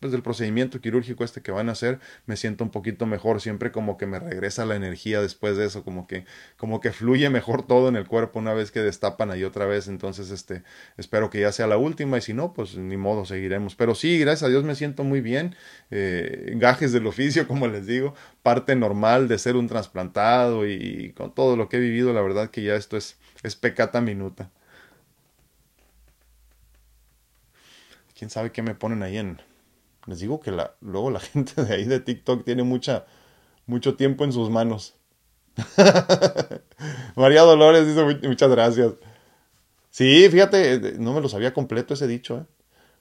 pues del procedimiento quirúrgico este que van a hacer, me siento un poquito mejor. Siempre como que me regresa la energía después de eso, como que, como que fluye mejor todo en el cuerpo una vez que destapan ahí otra vez. Entonces, este, espero que ya sea la última y si no, pues ni modo, seguiremos. Pero sí, gracias a Dios me siento muy bien. Eh, gajes del oficio, [laughs] como les digo, parte normal de ser un trasplantado y, y con todo lo que he vivido, la verdad que ya esto es, es pecata minuta. Quién sabe qué me ponen ahí en... Les digo que la, luego la [laughs] gente de ahí de TikTok tiene mucha, mucho tiempo en sus manos. [laughs] María Dolores dice muchas gracias. Sí, fíjate, no me lo sabía completo ese dicho. ¿eh?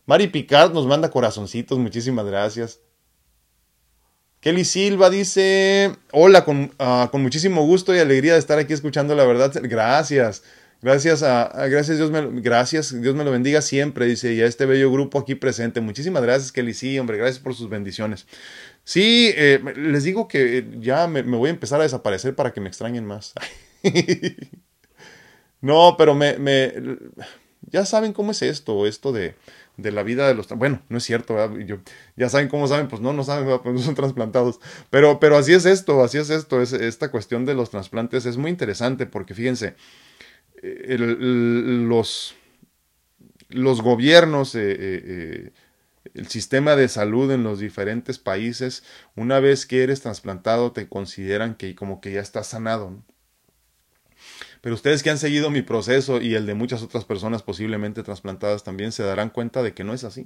Mari Picard nos manda corazoncitos, muchísimas gracias. Kelly Silva dice, hola, con, uh, con muchísimo gusto y alegría de estar aquí escuchando la verdad. Gracias. Gracias a, gracias Dios me, gracias, Dios me lo bendiga siempre, dice, y a este bello grupo aquí presente. Muchísimas gracias, Kelly, sí, hombre, gracias por sus bendiciones. Sí, eh, les digo que ya me, voy a empezar a desaparecer para que me extrañen más. [laughs] no, pero me, me, ya saben cómo es esto, esto de, de la vida de los bueno no es cierto Yo, ya saben cómo saben pues no no saben pues no son trasplantados pero pero así es esto así es esto es, esta cuestión de los trasplantes es muy interesante porque fíjense los, los gobiernos, eh, eh, eh, el sistema de salud en los diferentes países, una vez que eres trasplantado, te consideran que como que ya estás sanado. Pero ustedes que han seguido mi proceso y el de muchas otras personas posiblemente trasplantadas también se darán cuenta de que no es así.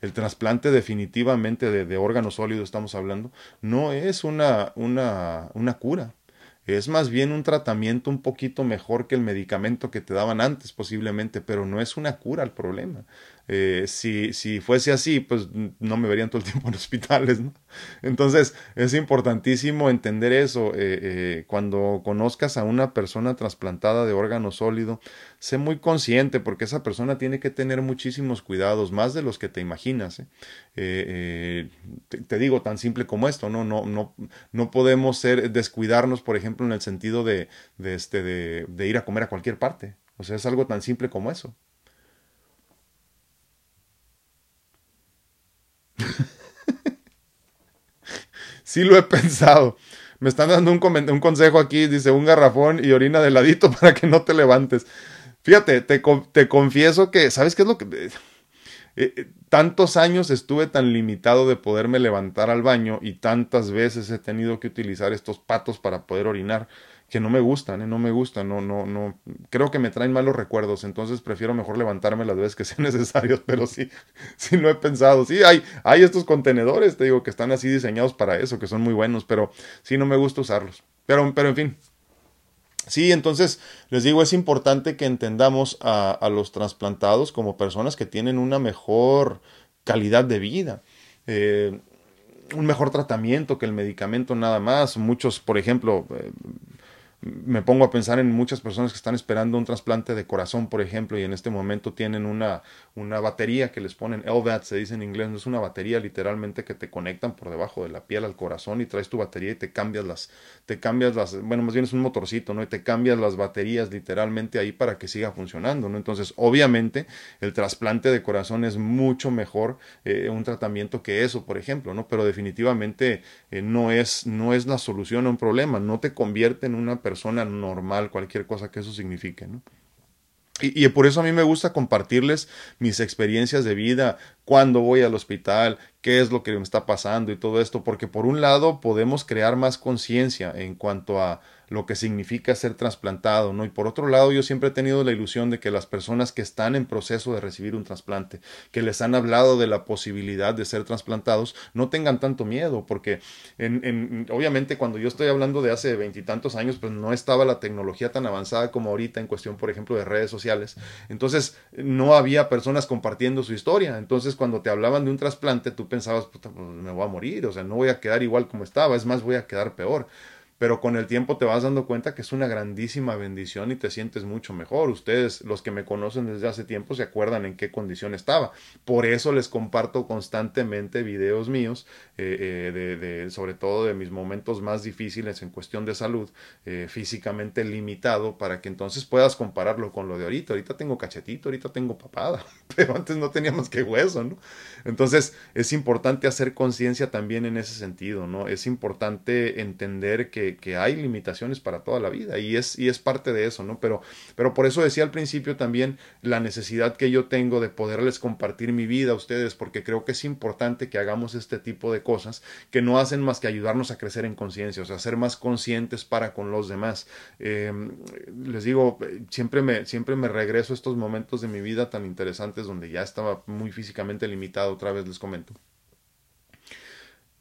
El trasplante definitivamente de, de órgano sólido, estamos hablando, no es una, una, una cura es más bien un tratamiento un poquito mejor que el medicamento que te daban antes posiblemente, pero no es una cura al problema. Eh, si, fuese así, pues no me verían todo el [laughs] tiempo en hospitales, ¿no? Entonces, es importantísimo entender eso. Eh, eh, cuando conozcas a una persona trasplantada de órgano sólido, sé muy consciente porque esa persona tiene que tener muchísimos cuidados, más de los que te imaginas. Te, digo, tan simple como esto, ¿no? No, no, no podemos ser, descuidarnos, por ejemplo, en el sentido este, de, de ir a comer a cualquier parte. O sea, es algo tan simple como eso. Sí lo he pensado. Me están dando un, consejo aquí, dice un garrafón y orina de ladito [laughs] para que no te levantes. Fíjate, te, te confieso que, ¿sabes qué es lo que... Eh, eh, tantos años estuve tan limitado de poderme levantar al baño y tantas veces he tenido que utilizar estos patos para poder orinar que no me gustan, ¿eh? no me gustan, no, no, no, creo que me traen malos recuerdos, entonces prefiero mejor levantarme las veces que sean [laughs] necesarios, pero sí, sí lo he pensado, sí, hay, hay estos contenedores, te digo, que están así diseñados para eso, que son muy buenos, pero sí no me gusta usarlos, pero, pero en fin. Sí, entonces les digo, es importante que entendamos a, los trasplantados como personas que tienen una mejor calidad de vida. Eh, un mejor tratamiento que el medicamento nada más. Muchos, por ejemplo, eh, me pongo a pensar en muchas personas que están esperando un trasplante de corazón, por ejemplo, y en este momento tienen una, una batería que les ponen LVAD, se dice en inglés, no es una batería literalmente que te conectan por debajo de la piel al corazón y traes tu batería y te cambias las, te cambias las, bueno, más bien es un motorcito, ¿no? Y te cambias las baterías literalmente ahí para que siga funcionando, ¿no? Entonces, obviamente, el trasplante de corazón es mucho mejor eh, un tratamiento que eso, por ejemplo, ¿no? Pero definitivamente eh, no, es, no es la solución a un problema, no te convierte en una persona persona normal, cualquier cosa que eso signifique, ¿no? Y, y, por eso a mí me gusta compartirles mis experiencias de vida, cuando voy al hospital, qué es lo que me está pasando y todo esto, porque por un lado podemos crear más conciencia en cuanto a, lo que significa ser trasplantado, ¿no? Y por otro lado, yo siempre he tenido la ilusión de que las personas que están en proceso de recibir un trasplante, que les han hablado de la posibilidad de ser trasplantados, no tengan tanto miedo, porque en, obviamente cuando yo estoy hablando de hace veintitantos años, pues no estaba la tecnología tan avanzada como ahorita en cuestión, por ejemplo, de redes sociales. Entonces, no había personas compartiendo su historia. Entonces, cuando te hablaban de un trasplante, tú pensabas, pues me voy a morir, o sea, no voy a quedar igual como estaba, es más, voy a quedar peor pero con el tiempo te vas dando cuenta que es una grandísima bendición y te sientes mucho mejor. Ustedes, los que me conocen desde hace tiempo, se acuerdan en qué condición estaba. Por eso les comparto constantemente videos míos, eh, eh, de, sobre todo de mis momentos más difíciles en cuestión de salud, eh, físicamente limitado, para que entonces puedas compararlo con lo de ahorita. Ahorita tengo cachetito, ahorita tengo papada, [laughs] pero antes no tenía más que hueso, ¿no? Entonces es importante hacer conciencia también en ese sentido, ¿no? Es importante entender que que, hay limitaciones para toda la vida y es, y es parte de eso, ¿no? Pero, pero por eso decía al principio también la necesidad que yo tengo de poderles compartir mi vida a ustedes, porque creo que es importante que hagamos este tipo de cosas que no hacen más que ayudarnos a crecer en conciencia, o sea, ser más conscientes para con los demás. Em, les digo, siempre me, siempre me regreso a estos momentos de mi vida tan interesantes donde ya estaba muy físicamente limitado, otra vez les comento.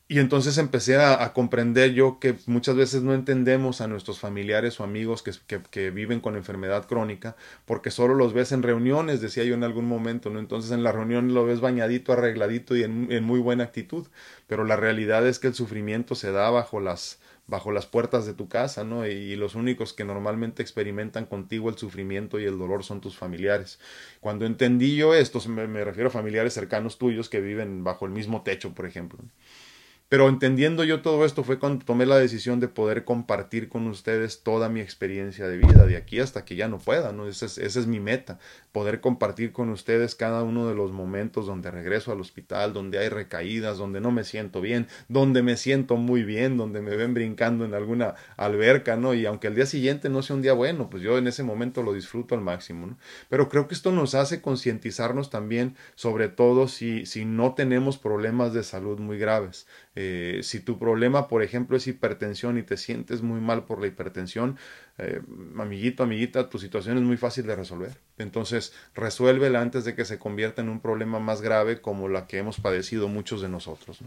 Y entonces empecé a, comprender yo que muchas veces no entendemos a nuestros familiares o amigos que, que, viven con enfermedad crónica, porque solo los ves en reuniones, decía yo en algún momento, ¿no? Entonces en la reunión lo ves bañadito, arregladito y en, en muy buena actitud, pero la realidad es que el sufrimiento se da bajo las, bajo las puertas de tu casa, ¿no? Y los únicos que normalmente experimentan contigo el sufrimiento y el dolor son tus familiares. Cuando entendí yo esto, me, me refiero a familiares cercanos tuyos que viven bajo el mismo techo, por ejemplo. Pero entendiendo yo todo esto fue cuando tomé la decisión de poder compartir con ustedes toda mi experiencia de vida, de aquí hasta que ya no pueda, ¿no? Esa es, esa es mi meta, poder compartir con ustedes cada uno de los momentos donde regreso al hospital, donde hay recaídas, donde no me siento bien, donde me siento muy bien, donde me ven brincando en alguna alberca, ¿no? Y aunque el día siguiente no sea un día bueno, pues yo en ese momento lo disfruto al máximo, ¿no? Pero creo que esto nos hace concientizarnos también, sobre todo si, si no tenemos problemas de salud muy graves. Eh, si tu problema, por ejemplo, es hipertensión y te sientes muy mal por la hipertensión, eh, amiguito, amiguita, tu situación es muy fácil de resolver. Entonces, resuélvela antes de que se convierta en un problema más grave como la que hemos padecido muchos de nosotros.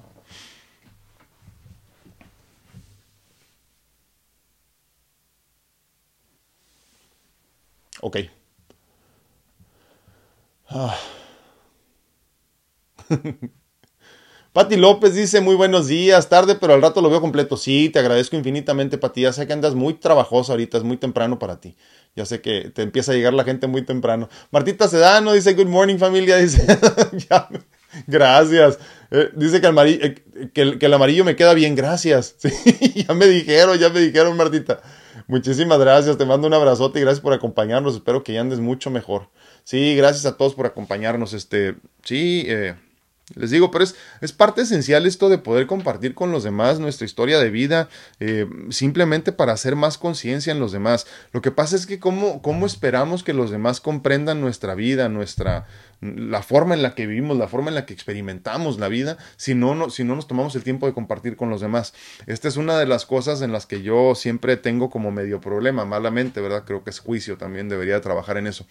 Ok. Ah. [laughs] Pati López dice muy buenos días, tarde, pero al rato lo veo completo. Sí, te agradezco infinitamente, Pati. Ya sé que andas muy trabajoso ahorita, es muy temprano para ti. Ya sé que te empieza a llegar la gente muy temprano. Martita Sedano dice good morning familia, [laughs] dice. gracias. Eh, dice que el, amarillo, eh, que, el, amarillo me queda bien, gracias. [laughs] Sí, ya me dijeron, ya me dijeron, Martita. Muchísimas gracias, te mando un abrazote y gracias por acompañarnos. Espero que ya andes mucho mejor. Sí, gracias a todos por acompañarnos. Este, sí, eh, les digo, pero es, es, parte esencial esto de poder compartir con los demás nuestra historia de vida, eh, simplemente para hacer más conciencia en los demás. Lo que pasa es que cómo, cómo esperamos que los demás comprendan nuestra vida, nuestra, la forma en la que vivimos, la forma en la que experimentamos la vida, si no, no, si no nos tomamos el tiempo de compartir con los demás. Esta es una de las cosas en las que yo siempre tengo como medio problema, malamente, ¿verdad? Creo que es juicio, también debería trabajar en eso.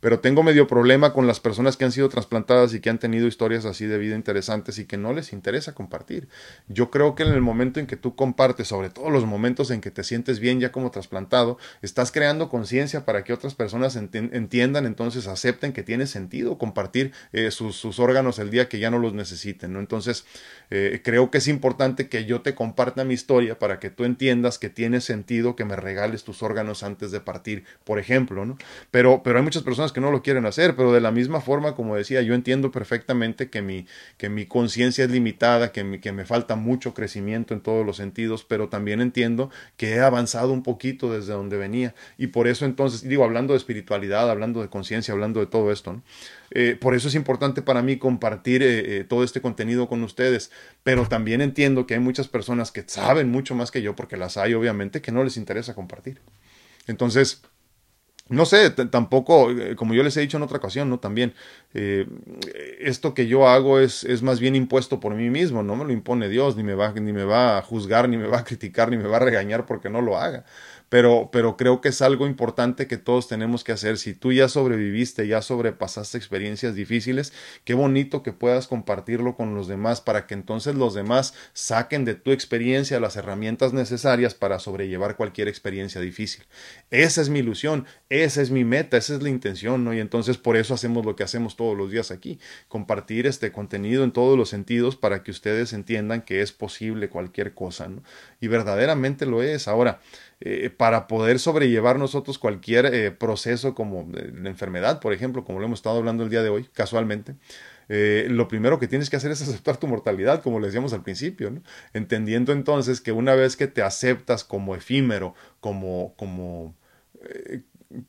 Pero tengo medio problema con las personas que han sido trasplantadas y que han tenido historias así de vida interesantes y que no les interesa compartir. Yo creo que en el momento en que tú compartes, sobre todo los momentos en que te sientes bien ya como trasplantado, estás creando conciencia para que otras personas entiendan, entonces acepten que tiene sentido compartir eh, sus, órganos el día que ya no los necesiten, ¿no? Entonces, eh, creo que es importante que yo te comparta mi historia para que tú entiendas que tiene sentido que me regales tus órganos antes de partir, por ejemplo, ¿no? Pero, pero hay muchas personas que no lo quieren hacer, pero de la misma forma, como decía, yo entiendo perfectamente que mi, que mi conciencia es limitada, que, que me falta mucho crecimiento en todos los sentidos, pero también entiendo que he avanzado un poquito desde donde venía y por eso entonces, digo, hablando de espiritualidad, hablando de conciencia, hablando de todo esto, ¿no? Eh, por eso es importante para mí compartir eh, eh, todo este contenido con ustedes, pero también entiendo que hay muchas personas que saben mucho más que yo, porque las hay obviamente, que no les interesa compartir. Entonces, no sé, tampoco, como yo les he dicho en otra ocasión, ¿no? También, esto que yo hago es, es más bien impuesto por mí mismo, no me lo impone Dios, ni me, va, ni me va a juzgar, ni me va a criticar, ni me va a regañar porque no lo haga pero, pero creo que es algo importante que todos tenemos que hacer. Si tú ya sobreviviste, ya sobrepasaste experiencias difíciles, qué bonito que puedas compartirlo con los demás para que entonces los demás saquen de tu experiencia las herramientas necesarias para sobrellevar cualquier experiencia difícil. Esa es mi ilusión, esa es mi meta, esa es la intención, ¿no? Y entonces por eso hacemos lo que hacemos todos los días aquí, compartir este contenido en todos los sentidos para que ustedes entiendan que es posible cualquier cosa, ¿no? Y verdaderamente lo es. Ahora, eh, para poder sobrellevar nosotros cualquier eh, proceso como la enfermedad, por ejemplo, como lo hemos estado hablando el día de hoy, casualmente, eh, lo primero que tienes que hacer es aceptar tu mortalidad, como le decíamos al principio, entendiendo entonces que una vez que te aceptas como efímero, como, como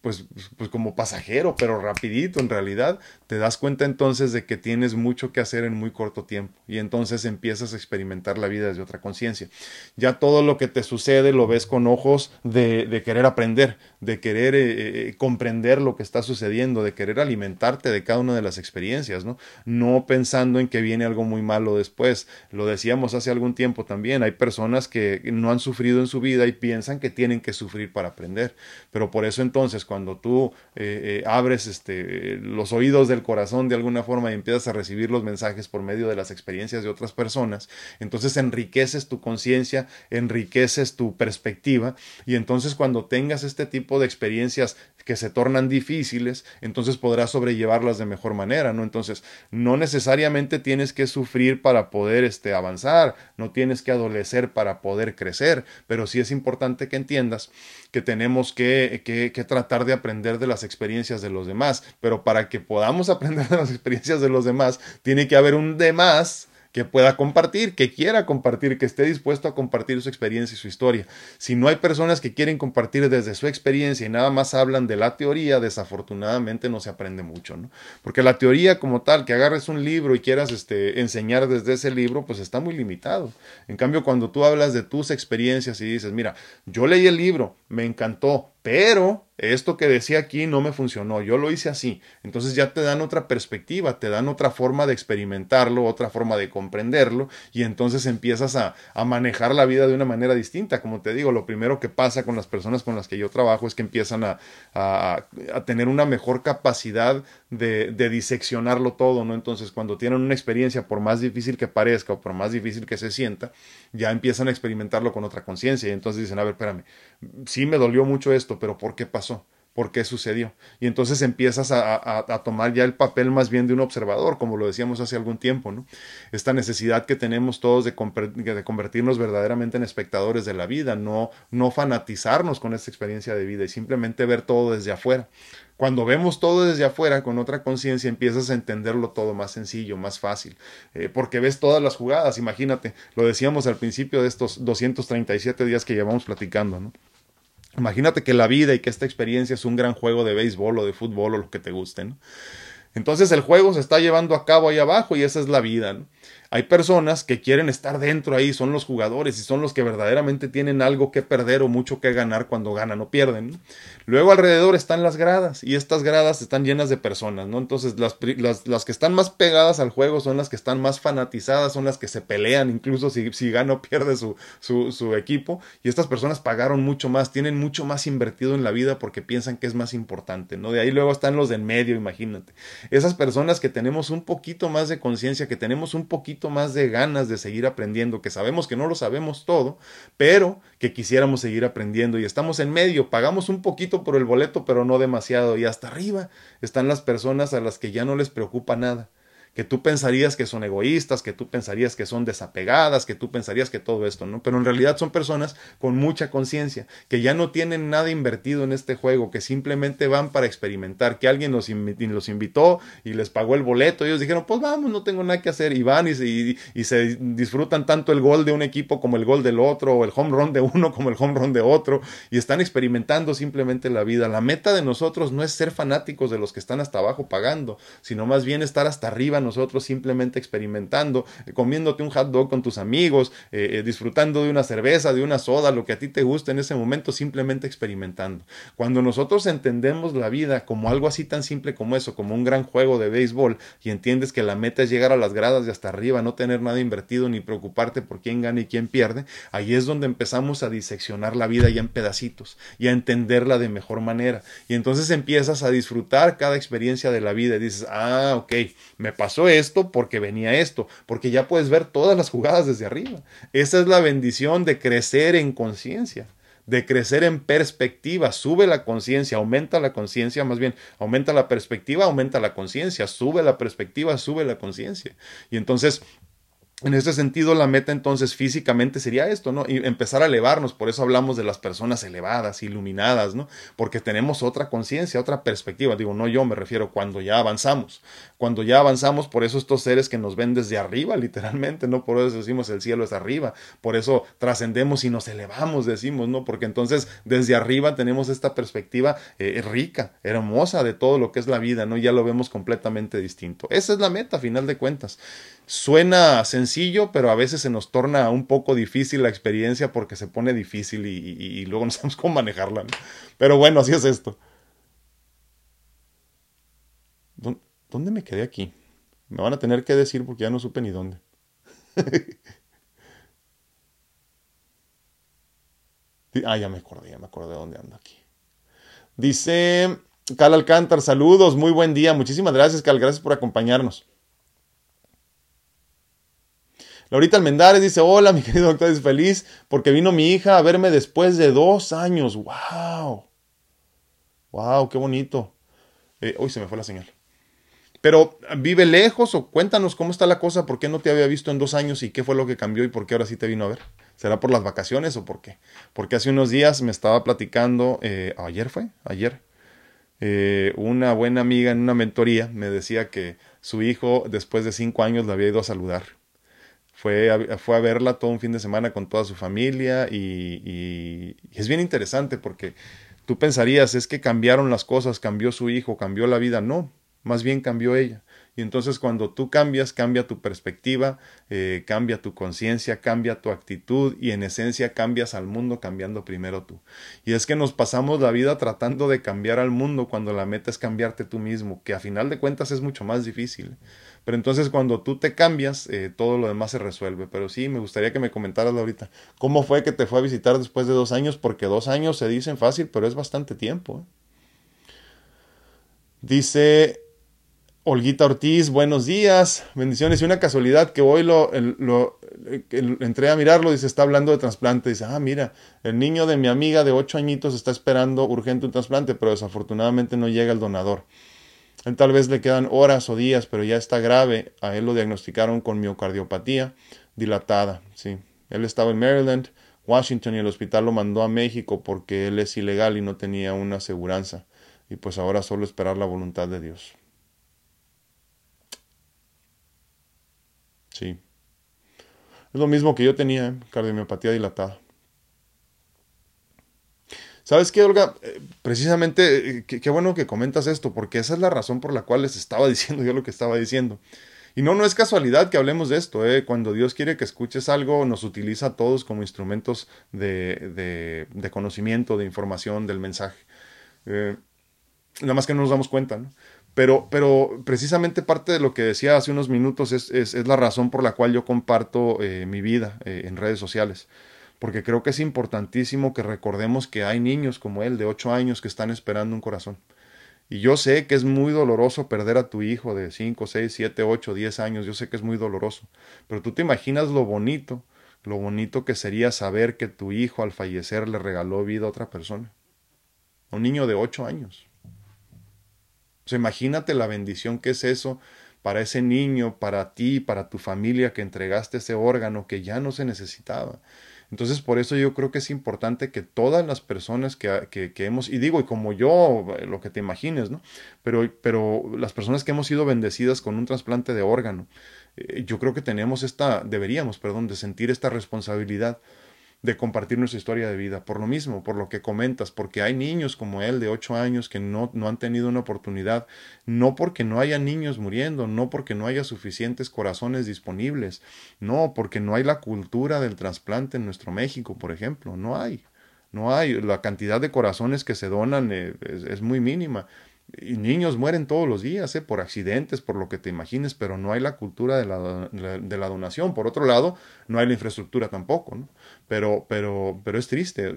pues, pues como pasajero, pero rapidito en realidad, te das cuenta entonces de que tienes mucho que hacer en muy corto tiempo y entonces empiezas a experimentar la vida desde otra conciencia. Ya todo lo que te sucede lo ves con ojos de, de querer aprender, de querer eh, eh, comprender lo que está sucediendo, de querer alimentarte de cada una de las experiencias, ¿no? No pensando en que viene algo muy malo después. Lo decíamos hace algún tiempo también, hay personas que no han sufrido en su vida y piensan que tienen que sufrir para aprender, pero por eso entonces cuando tú eh, eh, abres este, los oídos del corazón de alguna forma y empiezas a recibir los mensajes por medio de las experiencias de otras personas, entonces enriqueces tu conciencia, enriqueces tu perspectiva y entonces cuando tengas este tipo de experiencias que se tornan difíciles, entonces podrás sobrellevarlas de mejor manera, ¿no? Entonces, no necesariamente tienes que sufrir para poder este, avanzar, no tienes que adolecer para poder crecer, pero sí es importante que entiendas que tenemos que, que, que tratar de aprender de las experiencias de los demás, pero para que podamos [laughs] aprender de las experiencias de los demás, tiene que haber un demás que pueda compartir, que quiera compartir, que esté dispuesto a compartir su experiencia y su historia. Si no hay personas que quieren compartir desde su experiencia y nada más hablan de la teoría, desafortunadamente no se aprende mucho, ¿no? Porque la teoría como tal, que agarres un libro y quieras este, enseñar desde ese libro, pues está muy limitado. En cambio, cuando tú hablas de tus experiencias y dices, mira, yo leí el libro, me encantó, pero esto que decía aquí no me funcionó, yo lo hice así. Entonces ya te dan otra perspectiva, te dan otra forma de experimentarlo, otra forma de comprenderlo y entonces empiezas a, a, manejar la vida de una manera distinta. Como te digo, lo primero que pasa con las personas con las que yo trabajo es que empiezan a, a, a tener una mejor capacidad de, de, diseccionarlo todo, ¿no? Entonces cuando tienen una experiencia, por más difícil que parezca o por más difícil que se sienta, ya empiezan a experimentarlo con otra conciencia y entonces dicen, a ver, espérame, sí me dolió mucho esto, pero ¿por qué pasó? por qué sucedió. Y entonces empiezas a, tomar ya el papel más bien de un observador, como lo decíamos hace algún tiempo, ¿no? Esta necesidad que tenemos todos de, de, convertirnos verdaderamente en espectadores de la vida, no, no fanatizarnos con esta experiencia de vida y simplemente ver todo desde afuera. Cuando vemos todo desde afuera con otra conciencia, empiezas a entenderlo todo más sencillo, más fácil, eh, porque ves todas las jugadas, imagínate, lo decíamos al principio de estos 237 días que llevamos platicando, ¿no? Imagínate que la vida y que esta experiencia es un gran juego de béisbol o de fútbol o lo que te guste. ¿no? Entonces el juego se está llevando a cabo ahí abajo y esa es la vida. ¿no? Hay personas que quieren estar dentro ahí, son los jugadores y son los que verdaderamente tienen algo que perder o mucho que ganar cuando ganan o pierden. Luego alrededor están las gradas y estas gradas están llenas de personas, ¿no? Entonces las, las, las, que están más pegadas al juego son las que están más fanatizadas, son las que se pelean incluso si, si gana o pierde su, su, su equipo y estas personas pagaron mucho más, tienen mucho más invertido en la vida porque piensan que es más importante, ¿no? De ahí luego están los del medio, imagínate. Esas personas que tenemos un poquito más de conciencia, que tenemos un poquito más de ganas de seguir aprendiendo, que sabemos que no lo sabemos todo, pero que quisiéramos seguir aprendiendo y estamos en medio, pagamos un poquito por el boleto, pero no demasiado, y hasta arriba están las personas a las que ya no les preocupa nada que tú pensarías que son egoístas, que tú pensarías que son desapegadas, que tú pensarías que todo esto, ¿no? Pero en realidad son personas con mucha conciencia, que ya no tienen nada invertido en este juego, que simplemente van para experimentar, que alguien los, invitó y les pagó el boleto, ellos dijeron, pues vamos, no tengo nada que hacer, y van y, y, y se disfrutan tanto el gol de un equipo como el gol del otro, o el home run de uno como el home run de otro, y están experimentando simplemente la vida. La meta de nosotros no es ser fanáticos de los que están hasta abajo pagando, sino más bien estar hasta arriba nosotros simplemente experimentando, eh, comiéndote un hot dog con tus amigos, eh, disfrutando de una cerveza, de una soda, lo que a ti te gusta en ese momento, simplemente experimentando. Cuando nosotros entendemos la vida como algo así tan simple como eso, como un gran juego de béisbol, y entiendes que la meta es llegar a las gradas de hasta arriba, no tener nada invertido ni preocuparte por quién gana y quién pierde, ahí es donde empezamos a diseccionar la vida ya en pedacitos y a entenderla de mejor manera. Y entonces empiezas a disfrutar cada experiencia de la vida y dices, ah, ok, me pasó esto porque venía esto, porque ya puedes ver todas las jugadas desde arriba. Esa es la bendición de crecer en conciencia de crecer en perspectiva, sube la conciencia, aumenta la conciencia, más bien, aumenta la perspectiva, aumenta la conciencia, sube la perspectiva, sube la conciencia. Y entonces en este sentido, la meta entonces físicamente sería esto, ¿no? Y empezar a elevarnos, por eso hablamos de las personas elevadas, iluminadas, ¿no? Porque tenemos otra conciencia, otra perspectiva, digo, no yo me refiero cuando ya avanzamos, cuando ya avanzamos, por eso estos seres que nos ven desde arriba, [laughs] literalmente, ¿no? Por eso decimos el cielo es arriba, por eso trascendemos y nos elevamos, decimos, ¿no? Porque entonces desde arriba tenemos esta perspectiva eh, rica, hermosa de todo lo que es la vida, ¿no? Ya lo vemos completamente distinto. Esa es la meta, a final de cuentas. Suena sencillo, pero a veces se nos torna un poco difícil la experiencia porque se pone difícil y, luego [laughs] no sabemos cómo manejarla. Pero bueno, así es esto. ¿Dónde me quedé aquí? Me van a tener que decir porque ya no supe ni dónde. [laughs] ah, ya me acordé, ya me acordé de dónde ando aquí. Dice Cal Alcántar, saludos, muy buen día. Muchísimas gracias, Cal, gracias por acompañarnos. Laurita Almendares dice, hola mi querido doctor, es feliz porque vino mi hija a verme después de dos años. ¡Wow! ¡Wow! ¡Qué bonito! Eh, uy, se me fue la señal. Pero vive lejos o cuéntanos cómo está la cosa, por qué no te había visto en dos años y qué fue lo que cambió y por qué ahora sí te vino a ver. ¿Será por las vacaciones o por qué? Porque hace unos días me estaba platicando, eh, ayer fue, ayer, eh, una buena amiga en una mentoría me decía que su hijo después de cinco años le había ido a saludar fue a, fue a verla todo un fin de semana con toda su familia y, es bien interesante porque tú pensarías, es que cambiaron las cosas, cambió su hijo, cambió la vida. No, más bien cambió ella. Y entonces cuando tú cambias, cambia tu perspectiva, eh, cambia tu conciencia, cambia tu actitud y en esencia cambias al mundo cambiando primero tú. Y es que nos pasamos la vida tratando de cambiar al mundo cuando la meta es cambiarte tú mismo, que a final de cuentas es mucho más difícil. Pero entonces cuando tú te cambias, eh, todo lo demás se resuelve. Pero sí, me gustaría que me comentaras ahorita, ¿cómo fue que te fue a visitar después de dos años? Porque dos años se dicen fácil, pero es bastante tiempo. ¿eh? Dice Olguita Ortiz, buenos días, bendiciones. Y una casualidad que hoy lo, lo entré a mirarlo, dice, está hablando de trasplante. Dice, ah, mira, el niño de mi amiga de ocho añitos está esperando urgente un trasplante, pero desafortunadamente no llega el donador tal vez le quedan horas o días, pero ya está grave. A él lo diagnosticaron con miocardiopatía dilatada. Sí. Él estaba en Maryland, Washington y el hospital lo mandó a México porque él es ilegal y no tenía una aseguranza. Y pues ahora solo esperar la voluntad de Dios. Sí. Es lo mismo que yo tenía, ¿eh? cardiomiopatía dilatada. ¿Sabes qué, Olga? Eh, precisamente, eh, qué, bueno que comentas esto, porque esa es la razón por la cual les estaba [laughs] diciendo yo lo que estaba diciendo. Y no, no es casualidad que hablemos de esto. ¿eh? Cuando Dios quiere que escuches algo, nos utiliza a todos como instrumentos de, de, conocimiento, de información, del mensaje. nada más que no nos damos cuenta, ¿no? Pero, pero precisamente parte de lo que decía hace unos minutos es, es, la razón por la cual yo comparto mi vida en redes sociales porque creo que es importantísimo que recordemos que hay niños como él de 8 años que están esperando un corazón. Y yo sé que es muy doloroso perder a tu hijo de 5, 6, 7, 8, 10 años, yo sé que es muy doloroso, pero tú te imaginas lo bonito, lo bonito que sería saber que tu hijo al fallecer le regaló vida a otra persona, a un niño de 8 años. Imagínate la bendición que es eso para ese niño, para ti, para tu familia que entregaste ese órgano que ya no se necesitaba. Entonces, por eso yo creo que es importante que todas las personas que, que, hemos, y digo, y como yo, eh, lo que te imagines, ¿no? Pero, pero las personas que hemos sido bendecidas con un trasplante de órgano, eh, yo creo que tenemos esta, deberíamos, perdón, de sentir esta responsabilidad de compartir nuestra historia de vida, por lo mismo, por lo que comentas, porque hay niños como él de 8 años que no, no han tenido una oportunidad, no porque no haya niños muriendo, no porque no haya suficientes corazones disponibles, no porque no hay la cultura del trasplante en nuestro México, por ejemplo, no hay, no hay, la cantidad de corazones que se donan eh, es muy mínima. Y niños mueren todos los días, ¿eh? por accidentes, por lo que te imagines, pero no hay la cultura de la, de la donación. Por otro lado, no hay la infraestructura tampoco, ¿no? Pero, pero, pero es triste.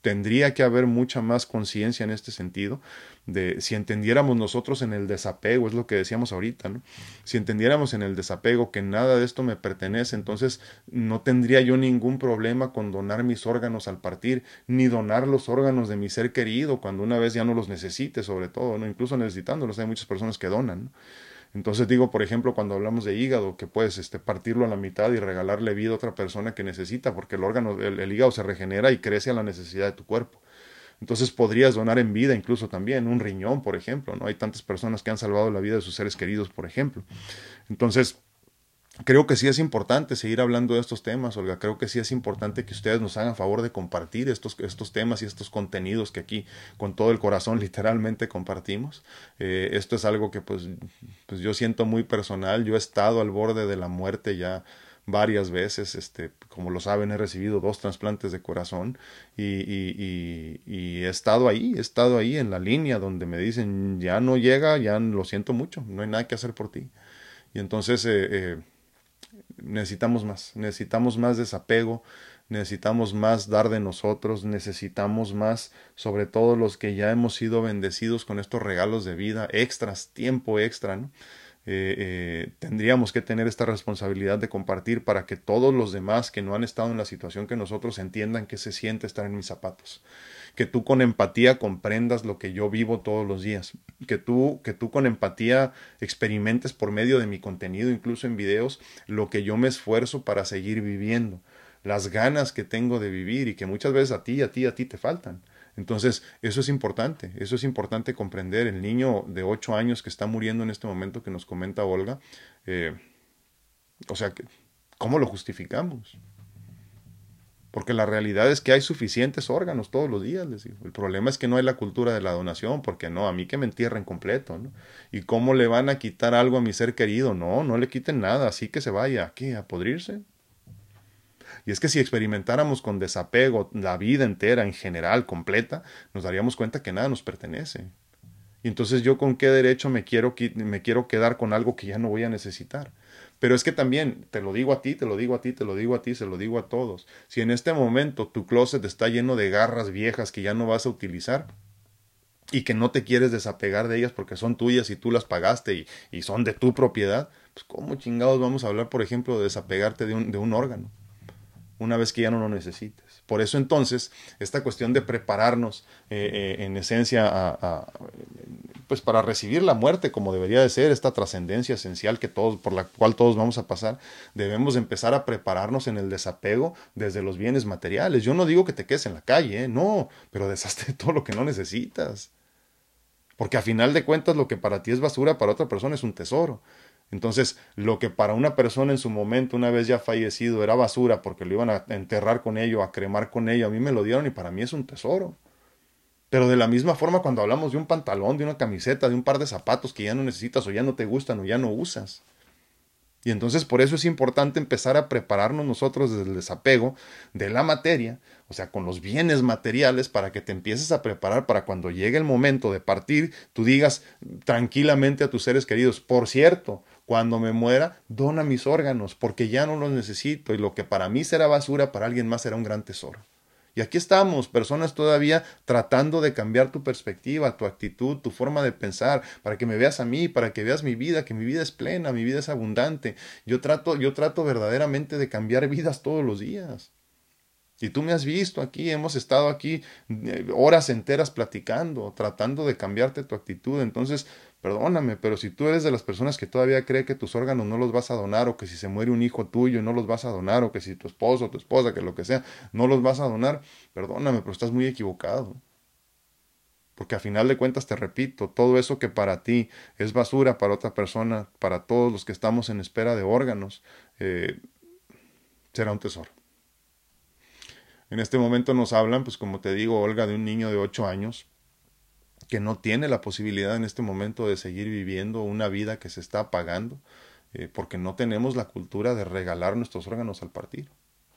Tendría que haber mucha más conciencia en este sentido de si entendiéramos nosotros en el desapego, es lo que decíamos ahorita, ¿no? Si entendiéramos en el desapego que nada de esto me pertenece, entonces no tendría yo ningún problema con donar mis órganos al partir, ni donar los órganos de mi ser querido cuando una vez ya no los necesite, sobre todo, Incluso necesitándolos, hay muchas personas que donan. Entonces digo, por ejemplo, cuando hablamos de hígado, que puedes este, partirlo a la mitad y regalarle vida a otra persona que necesita, porque el órgano, el hígado se regenera y crece a la necesidad de tu cuerpo. Entonces podrías donar en vida incluso también un riñón, por ejemplo, ¿no? Hay tantas personas que han salvado la vida de sus seres queridos, por ejemplo. Entonces, creo que sí es importante seguir hablando de estos temas, Olga. Creo que sí es importante que ustedes nos hagan favor de compartir estos, estos temas y estos contenidos que aquí con todo el corazón [laughs] literalmente compartimos. Eh, esto es algo que pues, pues yo siento muy personal. Yo he estado al borde de la muerte ya varias veces, este, como lo saben, he recibido dos trasplantes de corazón y, y, y, he estado ahí, he estado ahí en la línea donde me dicen, ya no llega, ya lo siento mucho, no hay nada que hacer por ti. Y entonces eh, eh, necesitamos más, necesitamos más desapego, necesitamos más dar de nosotros, necesitamos más, sobre todo los que ya hemos sido bendecidos con estos regalos de vida, extras, tiempo extra, ¿no? Eh, eh, tendríamos que tener esta responsabilidad de compartir para que todos los demás que no han estado en la situación que nosotros entiendan que se siente estar en mis zapatos. Que tú con empatía comprendas lo que yo vivo todos los días. Que tú, que tú con empatía experimentes por medio de mi contenido, incluso en videos, lo que yo me esfuerzo para seguir viviendo. Las ganas que tengo de vivir y que muchas veces a ti, a ti, a ti te faltan. Entonces, eso es importante, eso es importante comprender. El niño de 8 años que está muriendo en este momento que nos comenta Olga, eh, o sea, ¿cómo lo justificamos? Porque la realidad es que hay suficientes órganos todos los días, les digo. El problema es que no hay la cultura de la donación, porque no, a mí que me entierren completo, ¿no? ¿Y cómo le van a quitar algo a mi ser querido? No, no le quiten nada, así que se vaya, ¿qué? ¿A podrirse? Y es que si experimentáramos con desapego la vida entera, en general, completa, nos daríamos cuenta que nada nos pertenece. Y entonces yo con qué derecho me quiero, me quiero quedar con algo que ya no voy a necesitar. Pero es que también, te lo digo a ti, te lo digo a ti, te lo digo a ti, se lo digo a todos. Si en este momento tu closet está lleno de garras viejas que ya no vas a utilizar, y que no te quieres desapegar de ellas porque son tuyas y tú las pagaste y, y son de tu propiedad, pues ¿cómo chingados vamos a hablar, por ejemplo, de desapegarte de un, de un órgano? Una vez que ya no lo necesites. Por eso entonces, esta cuestión de prepararnos eh, eh, en esencia a, pues para recibir la muerte como debería de ser, esta trascendencia esencial que todos, por la cual todos vamos a pasar, debemos empezar a prepararnos en el desapego desde los bienes materiales. Yo no digo que te quedes en la calle, ¿eh? no, pero [laughs] deshazte de todo lo que no necesitas. Porque a final de cuentas lo que para ti es basura, para otra persona es un tesoro. Entonces, lo que para una persona en su momento, una vez ya fallecido, era basura porque lo iban a enterrar con ello, a cremar con ello, a mí me lo dieron y para mí es un tesoro. Pero de la misma forma cuando hablamos de un pantalón, de una camiseta, de un par de zapatos que ya no necesitas o ya no te gustan o ya no usas. Y entonces por eso es importante empezar a prepararnos nosotros desde el desapego de la materia, o sea, con los bienes materiales, para que te empieces a preparar para cuando llegue el momento de partir, tú digas tranquilamente a tus seres queridos, por cierto, cuando me muera, dona mis órganos, porque ya no los necesito y lo que para mí será basura, para alguien más será un gran tesoro. Y aquí estamos, personas todavía tratando de cambiar tu perspectiva, tu actitud, tu forma de pensar, para que me veas a mí, para que veas mi vida, que mi vida es plena, mi vida es abundante. Yo trato, yo trato verdaderamente de cambiar vidas todos los días. Y tú me has visto aquí, hemos estado aquí eh, horas enteras platicando, tratando de cambiarte tu actitud. Entonces, Perdóname, pero si tú eres de las personas que todavía cree que tus órganos no los vas a donar, o que si se muere un hijo tuyo no los vas a donar, o que si tu esposo tu esposa, que lo que sea, no los vas a donar, perdóname, pero estás muy equivocado. Porque a final de cuentas, te repito, todo eso que para ti es basura, para otra persona, para todos los que estamos en espera de órganos, eh, será un tesoro. En este momento nos hablan, pues como te digo, Olga, de un niño de 8 años que no tiene la posibilidad en este momento de seguir viviendo una vida que se está apagando, eh, porque no tenemos la cultura de regalar nuestros órganos al partir.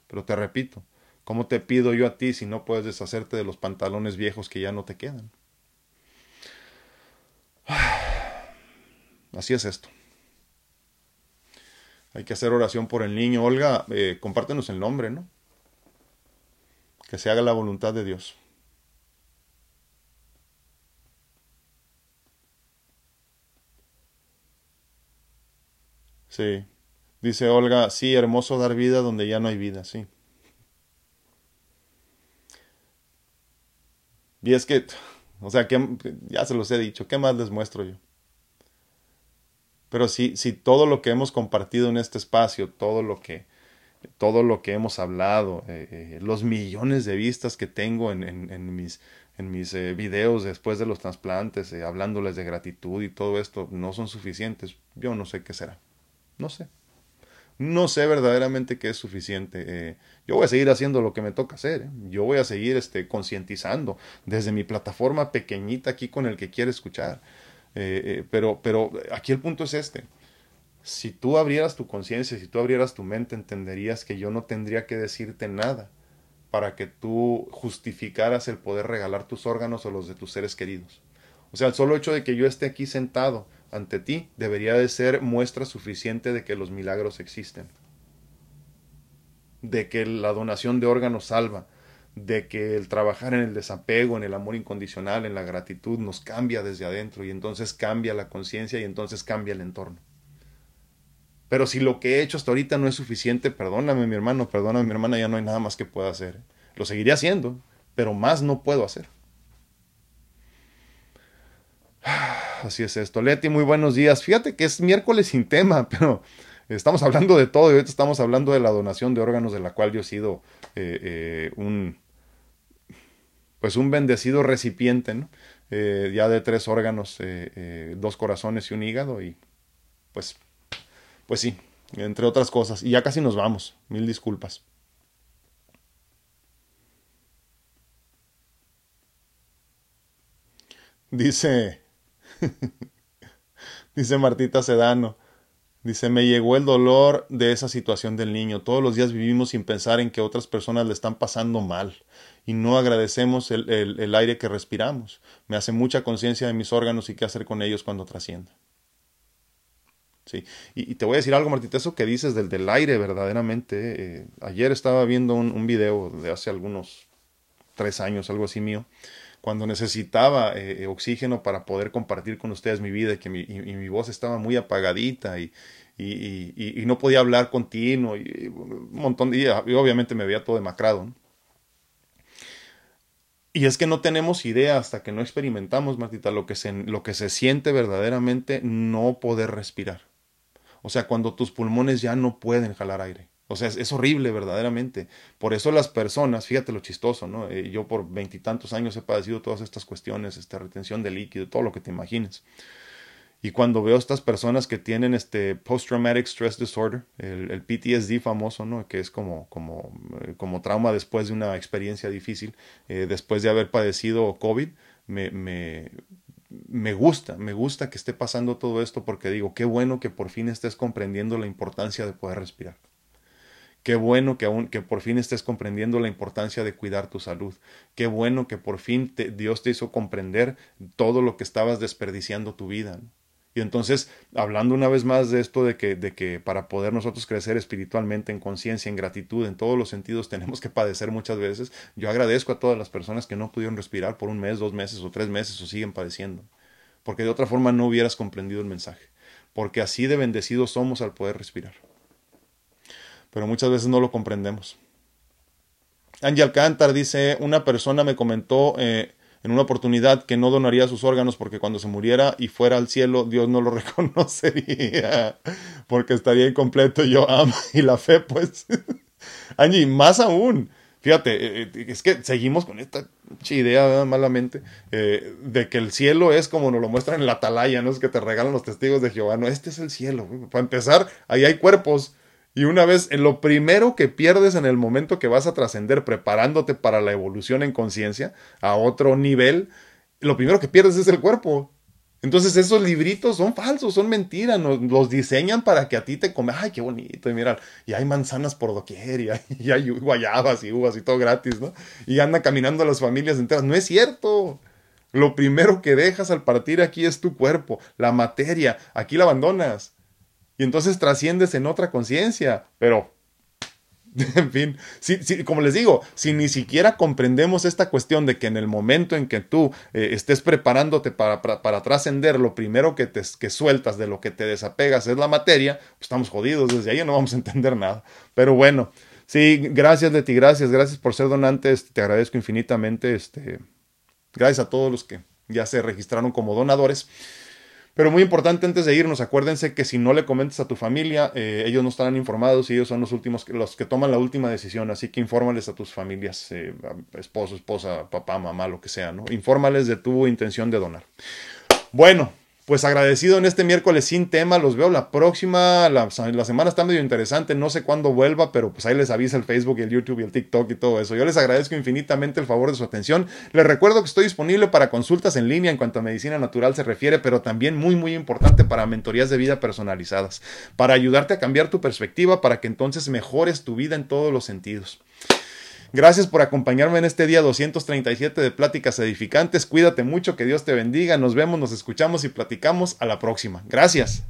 Pero te repito, ¿cómo te pido yo a ti si no puedes deshacerte de los pantalones viejos que ya no te quedan? [sighs] Así es esto. Hay que hacer oración por el niño. Olga, eh, compártenos el nombre, ¿no? Que se haga la voluntad de Dios. Sí. Dice Olga, sí, hermoso dar vida donde ya no hay vida, sí. Y es que, o sea, ya se los he dicho, ¿qué más les muestro yo? Pero si, si todo lo que hemos compartido en este espacio, todo lo que, todo lo que hemos hablado, eh, eh, los millones de vistas que tengo en, en, mis, en mis eh, videos después de los trasplantes, hablándoles de gratitud y todo esto, no son suficientes, yo no sé qué será. No sé. No sé verdaderamente qué es suficiente. yo voy a seguir haciendo lo que me toca hacer. Yo voy a seguir este, concientizando desde mi plataforma pequeñita aquí con el que quiere escuchar. Eh, eh, pero, pero aquí el punto es este. Si tú abrieras tu conciencia, si tú abrieras tu mente, entenderías que yo no tendría que decirte nada para que tú justificaras el poder regalar tus órganos o los de tus seres queridos. O sea, el solo hecho de que yo esté aquí sentado ante ti debería de ser muestra suficiente de que los milagros existen, de que la donación de órganos salva, de que el trabajar en el desapego, en el amor incondicional, en la gratitud, nos cambia desde adentro y entonces cambia la conciencia y entonces cambia el entorno. Pero si lo que he hecho hasta ahorita no es suficiente, perdóname mi hermano, perdóname mi hermana, ya no hay nada más que pueda hacer. Lo seguiré haciendo, pero más no puedo hacer. [sighs] Así es esto. Leti, muy buenos días. Fíjate que es miércoles sin tema, [laughs] pero estamos hablando de todo y ahorita estamos hablando de la donación de órganos de la cual yo he sido eh, eh, un, pues un bendecido recipiente, ¿no? Eh, ya de tres órganos, dos corazones y un hígado y pues, pues sí, entre otras cosas. Y ya casi nos vamos, mil disculpas. Dice, [laughs] dice Martita Sedano, Dice, me llegó el dolor de esa situación del niño. Todos los días vivimos sin pensar en que otras personas le están pasando mal y no agradecemos el, el, aire que respiramos. Me hace mucha conciencia de mis órganos y qué hacer con ellos cuando trascienda. Sí. Y, te voy a decir algo, Martita, eso que dices del, del aire, verdaderamente. Eh, ayer estaba viendo un, video de hace algunos tres años, algo así mío, cuando necesitaba eh, oxígeno para poder compartir con ustedes mi vida y que mi, y, mi voz estaba muy apagadita y, y, no podía hablar continuo y, un montón de y obviamente me veía todo demacrado. Y es que no tenemos idea hasta que no experimentamos, Martita, lo que se, lo que se siente verdaderamente no poder respirar. O sea, cuando tus pulmones ya no pueden jalar aire. O sea, es, horrible verdaderamente. Por eso las personas, fíjate lo chistoso, ¿no? Eh, yo por veintitantos años he padecido todas estas cuestiones, esta retención de líquido, todo lo que te imagines. Y cuando veo estas personas que tienen este post-traumatic stress disorder, el, PTSD famoso, ¿no? Que es como, como, eh, como trauma después de una experiencia difícil, eh, después de haber padecido COVID, me, me, me gusta, me gusta que esté pasando todo esto porque digo, qué bueno que por fin estés comprendiendo la importancia de poder respirar. Qué bueno que, aún, que por fin estés comprendiendo la importancia de cuidar tu salud. Qué bueno que por fin Dios te hizo comprender todo lo que estabas desperdiciando tu vida. Y entonces, hablando una vez más de esto de que, de que para poder nosotros crecer espiritualmente, en conciencia, en gratitud, en todos los sentidos, [laughs] tenemos que padecer muchas veces. Yo agradezco a todas las personas que no pudieron respirar por un mes, dos meses o tres meses o siguen padeciendo. Porque de otra forma no hubieras comprendido el mensaje. Porque así de bendecidos somos al poder respirar pero muchas veces no lo comprendemos. Angie Alcántar dice, una persona me comentó eh, en una oportunidad que no donaría sus órganos porque cuando se muriera y fuera al cielo, Dios no lo [laughs] reconocería, porque estaría incompleto yo amo y la fe, pues. [laughs] Angie, más aún, fíjate, eh, eh, es que seguimos con esta idea malamente de que el cielo es como nos lo muestran en la atalaya, ¿no? Es que te regalan los testigos de Jehová, no, este es el cielo. Para empezar, ahí hay cuerpos Y una vez, lo primero que pierdes en el momento que vas a trascender, preparándote para la evolución en conciencia a otro nivel, lo primero que pierdes es el cuerpo. Entonces esos libritos son falsos, son mentiras, los diseñan para que a ti te come, ay, qué bonito, y y hay manzanas por doquier, y hay, [laughs] y hay guayabas y uvas y todo gratis, ¿no? Y andan caminando las familias enteras. No es cierto. Lo primero que dejas al partir aquí es tu cuerpo, la materia, aquí la abandonas. Y entonces trasciendes en otra conciencia, pero [laughs] En fin, como les digo, si ni siquiera comprendemos esta cuestión de que en el momento en que tú eh, estés preparándote para, para, trascender, lo primero que, te, que sueltas de lo que te desapegas es la materia, pues estamos jodidos, desde ahí no vamos a entender nada. Pero bueno, sí, gracias Leti, gracias, gracias por ser donante, te agradezco infinitamente, este, gracias a todos los que ya se registraron como donadores. Pero muy importante antes de irnos, acuérdense que si no le comentes a tu familia, eh, ellos no estarán informados y ellos son los últimos, los que toman la última decisión. Así que infórmales a tus familias, eh, esposo, esposa, papá, mamá, lo que sea, ¿no? Infórmales de tu intención de donar. Bueno, pues agradecido en este miércoles sin tema. Los veo la próxima. La, semana está medio interesante. No sé cuándo vuelva, pero pues ahí les avisa el Facebook el YouTube y el TikTok y todo eso. Yo les agradezco infinitamente el favor de su atención. Les recuerdo que estoy disponible para consultas en línea en cuanto a medicina natural se refiere, pero también muy, muy importante para mentorías de vida personalizadas. Para ayudarte a cambiar tu perspectiva para que entonces mejores tu vida en todos los sentidos. Gracias por acompañarme en este día 237 de Pláticas Edificantes. Cuídate mucho, que Dios te bendiga. Nos vemos, nos escuchamos y platicamos a la próxima. Gracias.